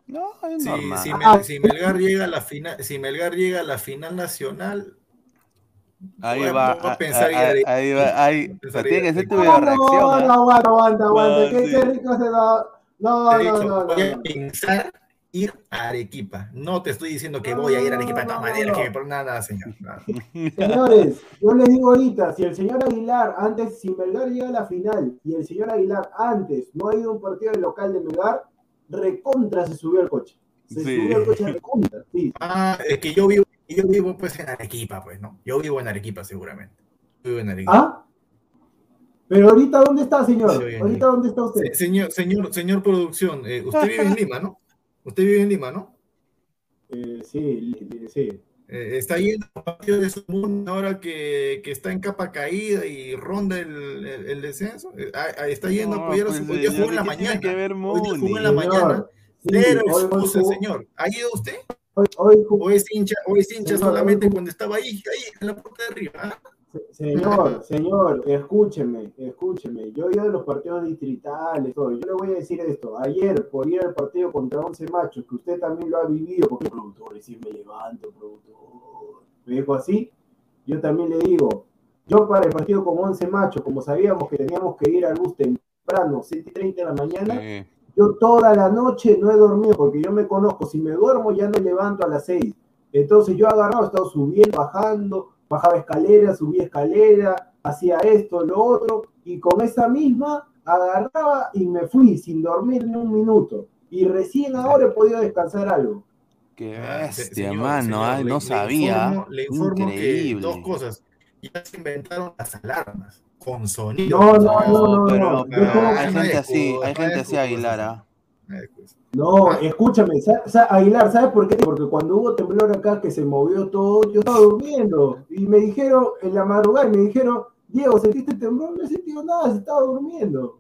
No, es Si, normal. si Ah. Mel- si Melgar llega a la final, si Melgar llega a la final nacional, Ahí voy va, a ah, pensar ah, a Arequipa. ahí va, ahí. Voy a O pensar sea, ir a tiene que ser tu video No, reacción. no, ¿ah? aguanta, aguanta, aguanta. No, qué, sí. qué rico se da. No, no, no, no. voy a no. pensar ir a Arequipa. No te estoy diciendo que No, voy a ir a Arequipa de todas no, maneras, que por nada, señor. nada. Señores, yo les digo ahorita, si el señor Aguilar antes, si Melgar llega a la final y el señor Aguilar antes no ha ido a un partido del local de Melgar, recontra se subió al coche. Se Sí. subió al coche recontra, sí. Ah, es que yo vivo, yo vivo pues en Arequipa, pues, ¿no? Yo vivo en Arequipa seguramente. Yo vivo en Arequipa. ¿Ah? Pero ahorita, ¿dónde está, señor? Sí. Ahorita, ¿dónde está usted? Se- señor, señor, señor producción, eh, usted vive en Lima, ¿no? Usted vive en Lima, ¿no? Eh, sí, sí. Eh, está yendo a partido de su mundo ahora que, que está en capa caída y ronda el, el- el descenso. Eh, ah, ah, está yendo a No, apoyar a pues, su hoy jugó en la señor, ¿qué tiene mañana. que ver Hoy día jugó en la mañana. Sí, Cero hoy- hoy excusa, señor. ¿Ha ido usted? Hoy, hoy ¿O es hincha, o es hincha Señor, solamente hoy- cuando estaba ahí, ahí, en la puerta de arriba? Se- Señor, señor, escúcheme, escúcheme. Yo he ido a los partidos distritales, todo. Yo le voy a decir esto. Ayer, por ir al partido contra 11 machos, que usted también lo ha vivido, porque productor, recién me levanto, productor. Me dijo así. Yo también le digo, yo para el partido con 11 machos, como sabíamos que teníamos que ir al bus temprano, 7 y 30 de la mañana, Sí. yo toda la noche no he dormido, porque yo me conozco. Si me duermo, ya me levanto a las 6. Entonces yo he agarrado, he estado subiendo, bajando, bajaba escalera, subía escalera, hacía esto, lo otro, y con esa misma agarraba y me fui sin dormir ni un minuto. Y recién ahora he podido descansar algo. Qué Ah, bestia, mano, le- no le sabía. informo- le informo que Increíble. dos cosas. Ya se inventaron las alarmas con sonido. No, no, no, no, pero, no. hay no hay gente así, hay hay gente así, excusa, No escúchame, sa- sa- Aguilar, ¿sabes por qué? Porque cuando hubo temblor acá que se movió todo, yo estaba durmiendo y me dijeron en la madrugada, y me dijeron, Diego, ¿sentiste temblor? No he sentido nada, se estaba durmiendo.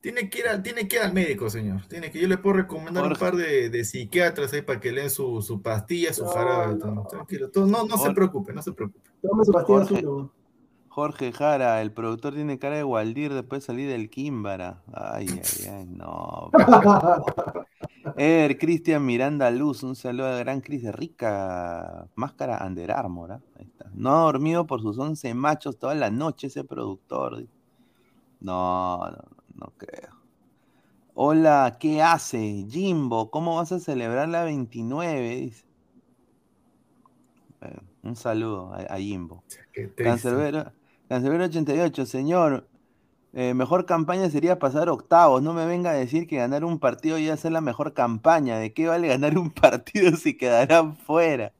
Tiene que, ir al, tiene que ir al médico, señor. Tiene que, yo le puedo recomendar Jorge. un par de, de psiquiatras ahí para que leen su, su pastilla, su No, jarabe. no. todo, Tranquilo. todo, no, no se preocupe, no se preocupe. Tome su pastilla Jorge. azul, ¿no? Jorge Jara, el productor tiene cara de Waldir después de salir del Kimbara. Ay, ay, ay, no. Eder Cristian Miranda Luz, un saludo al gran Cris de rica máscara Under Armour. ¿ah? Ahí está. No ha dormido por sus 11 machos toda la noche ese productor. No, no, no creo. Hola, ¿qué hace? Jimbo, ¿cómo vas a celebrar la 29? Dice. Eh, un saludo a, a Jimbo. Cancerbero, Cancerbero 88, señor. eh, mejor campaña sería pasar octavos. No me venga a decir que ganar un partido ya es la mejor campaña. ¿De qué vale ganar un partido si quedarán fuera?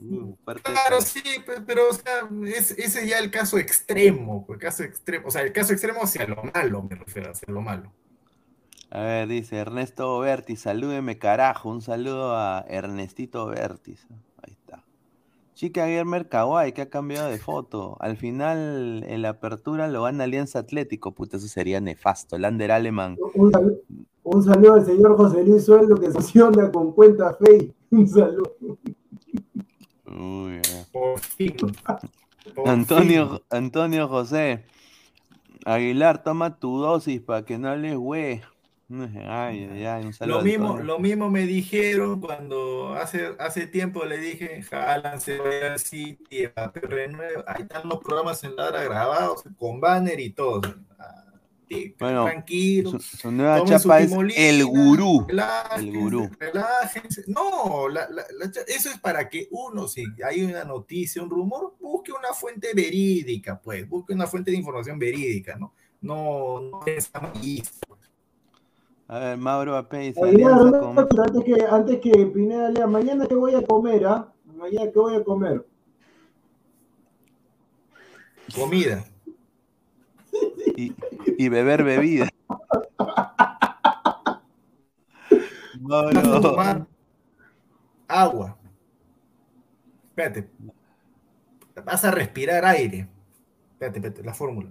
Uh, de Claro, sí, pe- pero o sea, es, ese ya el caso extremo, pues, caso extremo, o sea, el caso extremo hacia lo malo, me refiero, hacia lo malo. A ver, dice Ernesto Bertis, salúdeme carajo. Un saludo a Ernestito Bertis. Ahí está. Chica Germer Kawai, que ha cambiado de foto. Al final, en la apertura lo gana Alianza Atlético. Puta, eso sería nefasto. Lander Alemán. Un, sal- un saludo al señor José Luis Sueldo que se acciona con cuenta Fey. Un saludo. Uy, ya. Por fin. Por Antonio, Antonio José. Aguilar, toma tu dosis para que no hables güey. Ay, ay, ay, un saludo Lo a mismo, lo mismo me dijeron cuando hace, hace tiempo le dije, Haaland se va a ir City, renueva". ahí están los programas en Ladra grabados, con banner y todo. Ah, Bueno, tranquilo. Su, su nueva su chapa es el gurú. relájense, El gurú. relájense. No, la- la- la cha- eso es para que uno, si hay una noticia, un rumor, busque una fuente verídica, pues, busque una fuente de información verídica, ¿no? No, no es amarillista. A ver, Mauro Ape dice Aguilar, Alianza una con- cosa, antes que, antes que Pineda lea, mañana que voy a comer, ¿ah? Mañana que voy a comer. Comida. y, y beber bebida. Mauro, tomar agua. Espérate. Vas a respirar aire. Espérate, espérate, la fórmula.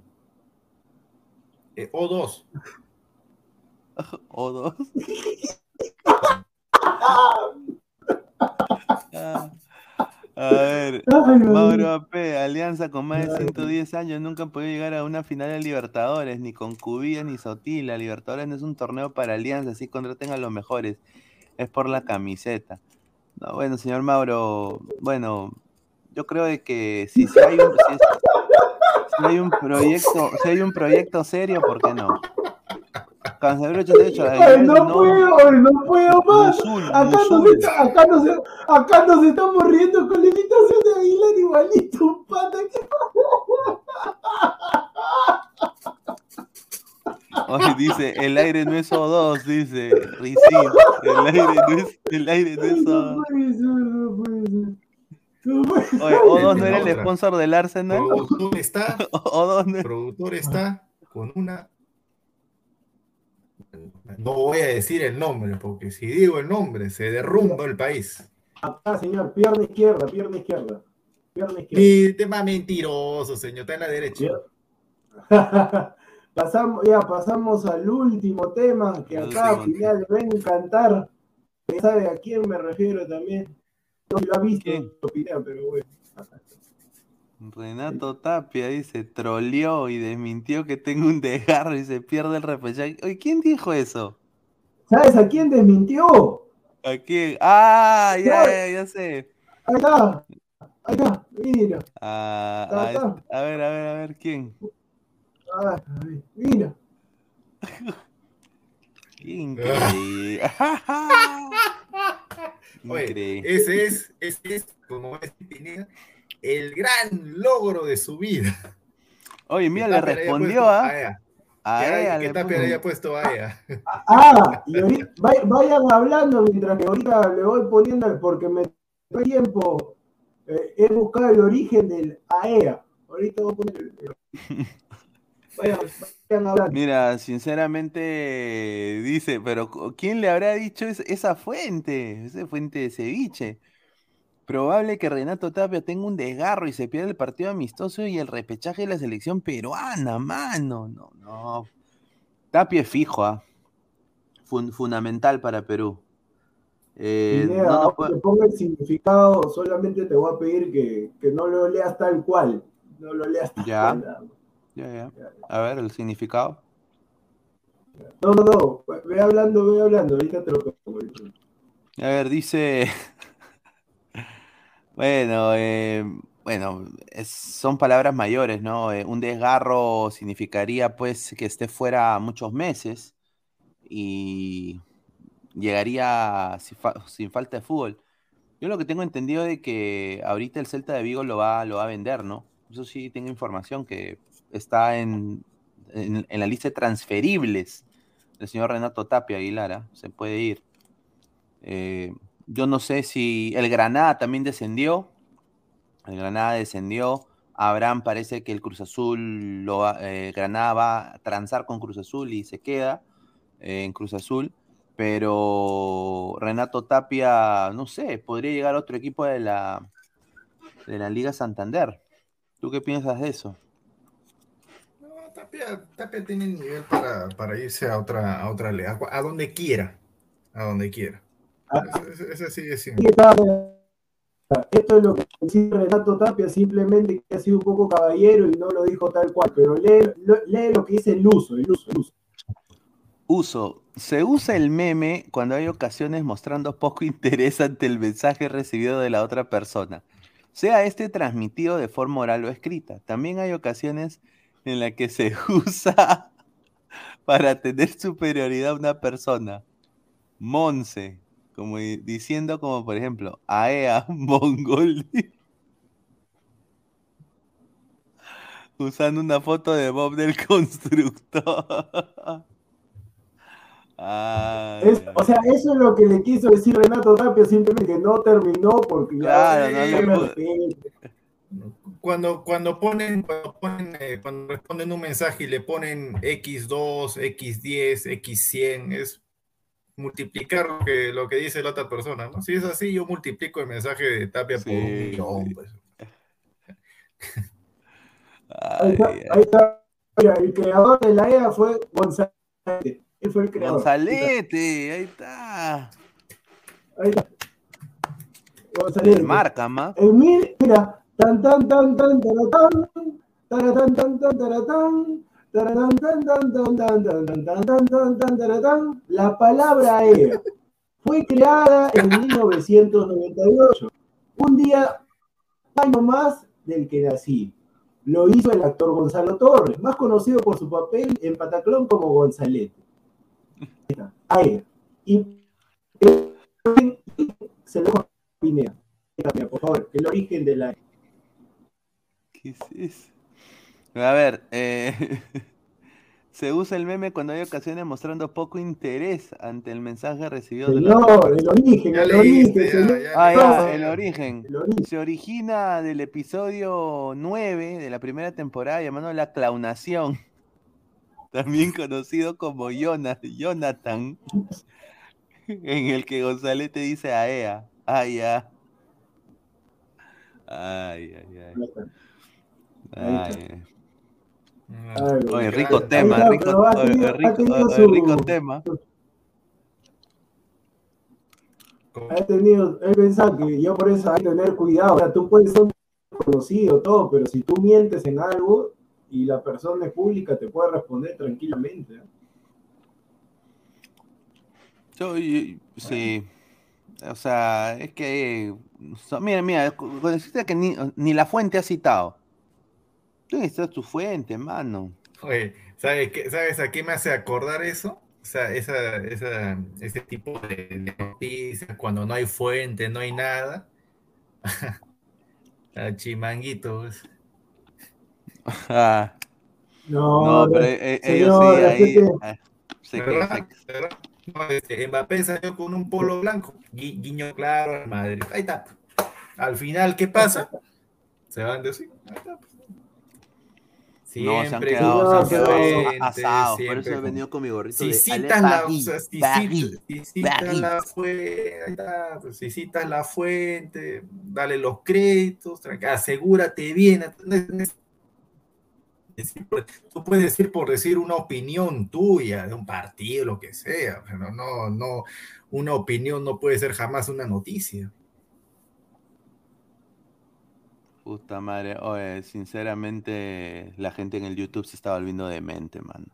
Eh, O2. O dos. Ah, A ver, Mauro. AP, Alianza con más de 110 años nunca han podido llegar a una final de Libertadores, ni con Cubilla ni Sotila. Libertadores no es un torneo para Alianza, así contraten a los mejores. Es por la camiseta. No, bueno, señor Mauro, bueno, yo creo de que si hay un proyecto, si hay un proyecto serio, ¿por qué no? Cancelero 88, Ay, Aguilar, no, puedo, ay, no puedo más. Musul, acá, nos está- acá, nos, acá nos estamos riendo con la imitación de Aguilar igualito, pata. Oye, dice, el aire no es O2, dice Risin. El aire no es, el aire no es No O2. puede ser, no puede ser. No puede ser. Oye, O2 no era el sponsor del Arsenal. Productor está, O2 no productor está con una. No voy a decir el nombre, porque si digo el nombre, se derrumba el país. Acá, señor, pierna izquierda, pierna izquierda. Pierna izquierda. Mi tema mentiroso, señor, está en la derecha. pasamos, ya pasamos al último tema que Al acá último final va a encantar. Sabe a quién me refiero también. No lo ha visto, pero bueno. Renato Tapia dice, troleó y desmintió que tengo un desgarro y se pierde el repechaje. Oye, ¿quién dijo eso? ¿Sabes a quién desmintió? ¿A quién? Ah, ya, ya, ya sé. Ahí está, ahí está, mira. Ah, Está, a, está. a ver, a ver, a ver, ¿quién? Ah, mira. Increíble. Oye, Increíble. ese es, ese es, como es Pineda, el gran logro de su vida. Oye, mira, le respondió puesto a... Ea. a Que- ella que le Tapia le haya puesto a ella. Ah, y ahorita, vay- vayan hablando mientras que ahorita le voy poniendo el porque me doy tiempo. eh, he buscado el origen del AEA. Ahorita voy a poner el. Vayan, vayan hablando. Mira, sinceramente dice, pero ¿quién le habrá dicho es- esa fuente? Esa fuente de ceviche. Probable que Renato Tapia tenga un desgarro y se pierda el partido amistoso y el repechaje de la selección peruana, mano. No, no. Tapia es fijo, ¿ah? Fun- fundamental para Perú. Eh, Pineda, no ahora puede- ponga el significado, solamente te voy a pedir que, que no lo leas tal cual. No lo leas tal Ya. cual. más. Ya, ya. A ver, el significado. No, no, no. Ve hablando, ve hablando. Ahorita te lo pongo. A ver, dice. Bueno, eh, bueno, son palabras mayores, ¿no? Eh, un desgarro significaría pues que esté fuera muchos meses y llegaría sin, fa- sin falta de fútbol. Yo lo que tengo entendido de que ahorita el Celta de Vigo lo va, lo va a vender, ¿no? Eso sí tengo información que está en, en, en la lista de transferibles del señor Renato Tapia Aguilar, ¿ah? Se puede ir. Eh, yo no sé si el Granada también descendió. El Granada descendió. Abraham parece que el Cruz Azul, lo eh, Granada va a transar con Cruz Azul y se queda eh, en Cruz Azul. Pero Renato Tapia, no sé, podría llegar a otro equipo de la, de la Liga Santander. ¿Tú qué piensas de eso? No, Tapia, Tapia tiene el nivel para, para irse a otra, a otra liga, a donde quiera, a donde quiera. Ah. Ese, ese simple. está- Esto es lo que decía Renato Tapia, simplemente que ha sido un poco caballero y no lo dijo tal cual, pero lee, lo- lee lo que dice el uso, el uso, el uso. Uso. Se usa el meme cuando hay ocasiones mostrando poco interés ante el mensaje recibido de la otra persona, sea este transmitido de forma oral o escrita. También hay ocasiones en las que se usa para tener superioridad a una persona. Monse, como di- diciendo como por ejemplo, AEA, Mongol. Usando una foto de Bob del constructor. Ay, Es- o sea, eso es lo que le quiso decir Renato Tapia, simplemente que no terminó porque Claro, no ya. Cuando, cuando ponen, cuando ponen, eh, cuando responden un mensaje y le ponen X2, X10, X100, es multiplicar lo que, lo que dice la otra persona, ¿no? Si es así, yo multiplico el mensaje de Tapia por un millón, pues. Ahí está, ahí está. Mira, el creador de la EA fue González. Él fue el creador. Gonzalete, ahí está. Ahí está. González. Marca más. Mira, tan tan tan tan taratán, taratán tan tan taratán, la palabra era fue creada en 1998, un día año más del que nací. Lo hizo el actor Gonzalo Torres, más conocido por su papel en Pataclón como Gonzalete. Aera. Y se lo Pineda. Por favor, el origen de la. ¿Qué es eso? A ver, eh, se usa el meme cuando hay ocasiones mostrando poco interés ante el mensaje recibido de la Señor, el origen, Ya el leíste, origen, ya, señor. ya Ah, ya, el origen. Se origina del episodio 9 de la primera temporada llamado La Clownación, también conocido como Jonathan, en el que González te dice a Ea. Ah, ya. Ay, ay, ay. Ay. Ay, Oye, rico tema, rico, tema. Ha tenido, él pensaba que yo por eso hay que tener cuidado. O sea, tú puedes ser conocido, todo, pero si tú mientes en algo y la persona es pública, te puede responder tranquilamente. ¿eh? Yo, yo- sí. O sea, es que. mira, mira, que ni, ni la fuente ha citado. Tú necesitas tu fuente, mano. Oye, ¿sabes, qué- ¿sabes a qué me hace acordar eso? O sea, esa, esa, ese tipo de, noticias, cuando no hay fuente, no hay nada. A Chimanguito. pues. Ah, No, no, pero eh, eh, ellos señor, sí, ahí. ah, se que- ¿Verdad? se- ¿Verdad? No, este, Mbappé salió con un polo blanco, gui- guiño claro al Madrid. Ahí está. Al final, ¿qué pasa? Se van de así. Ahí está. No, se han Siempre quedado, se han quedado asados. Por siempre eso he venido con mi gorrito Si de citas la, Paris, o sea, si Paris, citas- si citas Paris. la fuente, pues, si citas la fuente, dale los créditos, asegúrate bien. no no Tú puedes decir por decir una opinión tuya de un partido, lo que sea, pero no, no, una opinión no puede ser jamás una noticia. Puta madre, oye, sinceramente la gente en el YouTube se está volviendo demente, mano.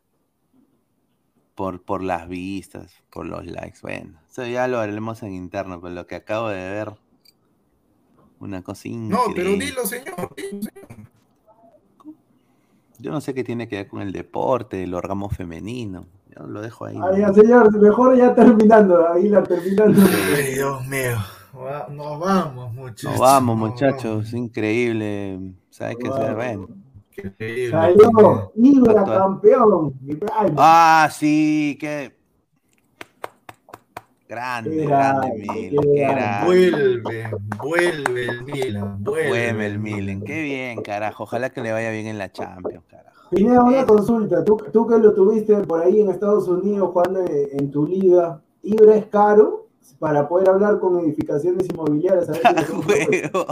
Por, por las vistas, por los likes, bueno, eso ya lo haremos en interno, pero lo que acabo de ver, una cosa No, pero increíble. dilo, señor. dilo, señor. Yo no sé qué tiene que ver con el deporte, el orgasmo femenino, yo lo dejo ahí. Ay, señor, mejor ya terminando, ahí la terminando. Ay, Dios mío. Nos vamos, muchachos. Nos vamos, nos muchachos, increíble, ¿sabes qué se ven? Increíble. Salió Ibra Actual. campeón. Ibrahim. Ah, sí, qué grande, grande Milan. Vuelve, vuelve el Milan, vuelve. Vuelve el Milan, qué bien, carajo. Ojalá que le vaya bien en la Champions, carajo. Pineda, una consulta. Tú, tú que lo tuviste por ahí en Estados Unidos jugando en, en tu liga, ¿Ibra es caro para poder hablar con edificaciones inmobiliarias? A ver le.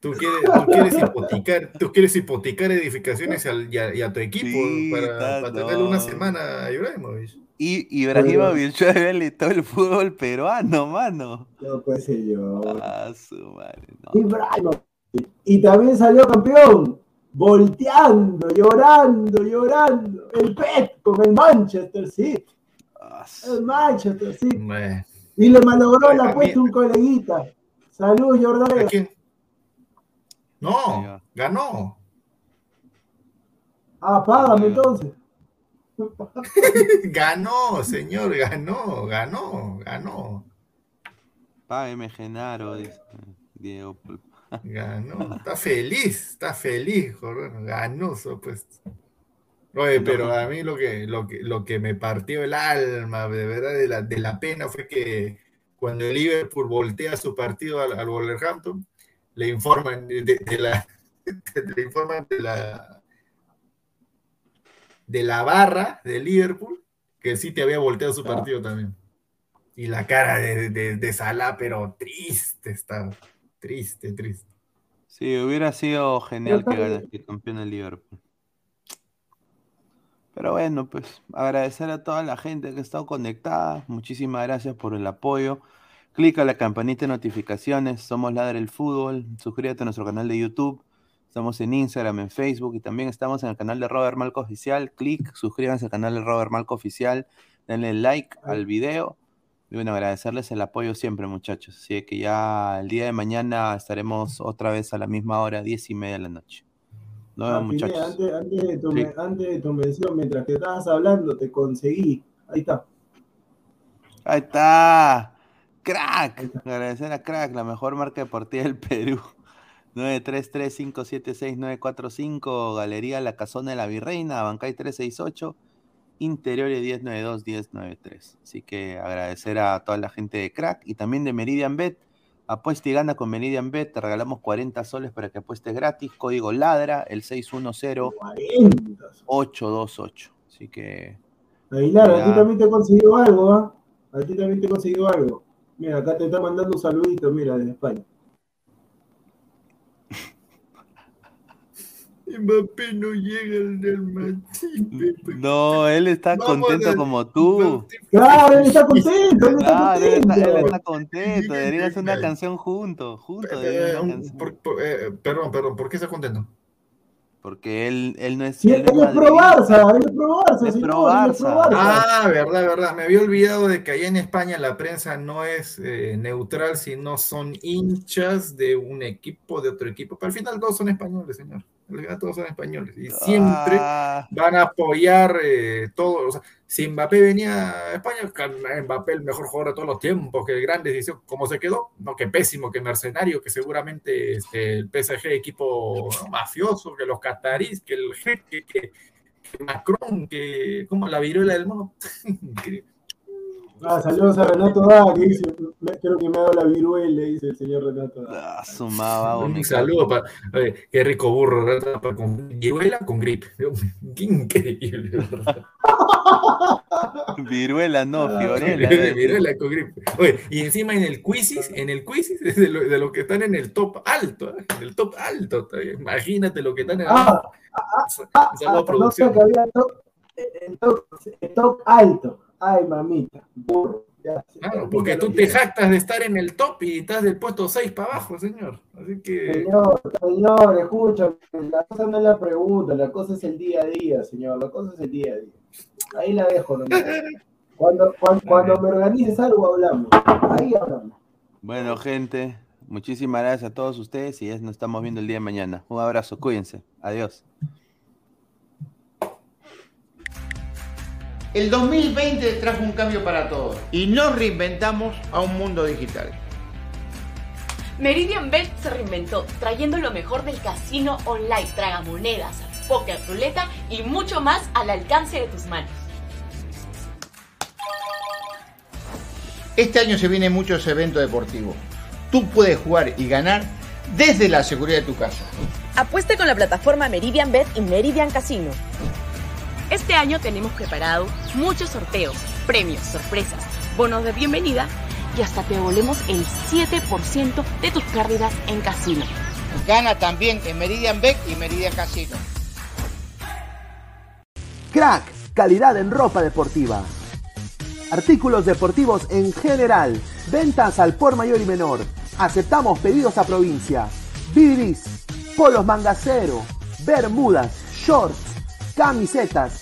Tú quieres, tú quieres hipotecar, tú quieres hipotecar edificaciones al- y, a, y a tu equipo Sí, para, para tenerle una semana a Ibrahimovic. Y Ibrahimovic y todo el fútbol peruano, mano. No, pues señor. Ah, su madre, no. Ibrahimovic. Y también salió campeón, volteando, llorando, llorando. El Pep con el Manchester City. El Manchester. Bueno, Y le malogró la apuesta un coleguita. Salud, ¿a Jordán. No, ganó. Ah, págame entonces. Ganó, señor, ganó, ganó, ganó. Págame, Genaro, dice Diego. Ganó. Está feliz, está feliz, Jordán. Ganó, pues. Oye, pero a mí lo que, lo que, lo que me partió el alma, de verdad, de la, de la pena fue que cuando el Liverpool voltea su partido al, al Wolverhampton, le informan de, de- de la, le informan de la de la barra de Liverpool que sí te había volteado su partido también. Y la cara de, de, de Salah, pero triste estaba. Triste, triste. Sí, hubiera sido genial que que campeón el Liverpool. Pero bueno, pues agradecer a toda la gente que ha estado conectada. Muchísimas gracias por el apoyo. Clica la campanita de notificaciones. Somos Ladre el Fútbol. Suscríbete a nuestro canal de YouTube. Estamos en Instagram, en Facebook y también estamos en el canal de Robert Malco Oficial. Clic, suscríbanse al canal de Robert Malco Oficial. Denle like al video. Y bueno, agradecerles el apoyo siempre, muchachos. Así que ya el día de mañana estaremos otra vez a la misma hora, diez y media de la noche. Ah, Pineda, muchachos. antes, antes de tu, Sí. antes de tu mención, mientras que estabas hablando, te conseguí. Ahí está. Ahí está. Crack. Agradecer a Crack, la mejor marca deportiva del Perú. 933576945, Galería La Casona de la Virreina, Bancay 368, Interiores 1092-1093. Así que agradecer a toda la gente de Crack y también de Meridian Bet. Apuesta y gana con Meridian Bet. Te regalamos 40 soles para que apuestes gratis. Código LADRA, el 610-828. Así que Aguilar, a ti también te he conseguido algo, ¿ah? A ti también te he conseguido algo. Mira, acá te está mandando un saludito, mira, desde España. Mbappé no llega al Real Madrid. No, él está Vamos contento como tú. Claro, él está contento, él está Claro, él está, él contento. está contento. Deberían hacer una canción juntos. Juntos Eh, hacer una un- canción. por- por- eh, perdón, perdón, ¿por qué está contento? Porque él, él no es. Sí, él es pro. Barça, él es pro Es. Barça. Ah, verdad, verdad. Me había olvidado de que allá en España la prensa no es eh, neutral, sino son hinchas de un equipo, de otro equipo. Pero al final todos son españoles, señor. Todos son españoles. Y siempre Ah, van a apoyar eh, todo. O sea, si Mbappé venía a España, Mbappé el mejor jugador de todos los tiempos, que el gran decisión, ¿cómo se quedó? No, que pésimo, que mercenario, que seguramente este, el PSG equipo mafioso, que los catarís, que el jeque, que, que Macron, que como la viruela del mono. Ah, saludos a Renato Da, que dice, me- creo que me ha dado la viruela, dice el señor Renato Da. ah, Un saludo para. Qué rico burro, con viruela con gripe. Qué increíble, ¿verdad? Viruela, no, Ah, Fiorella. Viruela con gripe. Oye, y encima en el quizzes, en el quizzes es de, lo- de los que están en el top alto, ¿eh? en el top alto. Imagínate lo que están en el Ah, Un Ah, saludo a no producción. sé que había top, el top, el top alto. Ay, mamita, burro. Ya, Claro, porque tú te jactas de estar en el top y estás del puesto 6 para abajo, señor. Así que. Señor, señor, escucha, la cosa no es la pregunta, la cosa es el día a día, señor, la cosa es el día a día. Ahí la dejo, nomás. Cuando, cuando, cuando me organices algo hablamos, ahí hablamos. Bueno, gente, muchísimas gracias a todos ustedes y ya nos estamos viendo el día de mañana. Un abrazo, cuídense. Adiós. El 2020 trajo un cambio para todos y nos reinventamos a un mundo digital. Meridian Bet se reinventó, trayendo lo mejor del casino online, tragamonedas, póker, ruleta y mucho más al alcance de tus manos. Este año se vienen muchos eventos deportivos. Tú puedes jugar y ganar desde la seguridad de tu casa. Apueste con la plataforma Meridian Bet y Meridian Casino. Este año tenemos preparado muchos sorteos, premios, sorpresas, bonos de bienvenida y hasta te devolvemos el 7% de tus pérdidas en casino. Gana también en Meridian Bet y Meridian Casino. Crack, calidad en ropa deportiva. Artículos deportivos en general. Ventas al por mayor y menor. Aceptamos pedidos a provincia. Bidris, polos mangacero, bermudas, shorts, camisetas,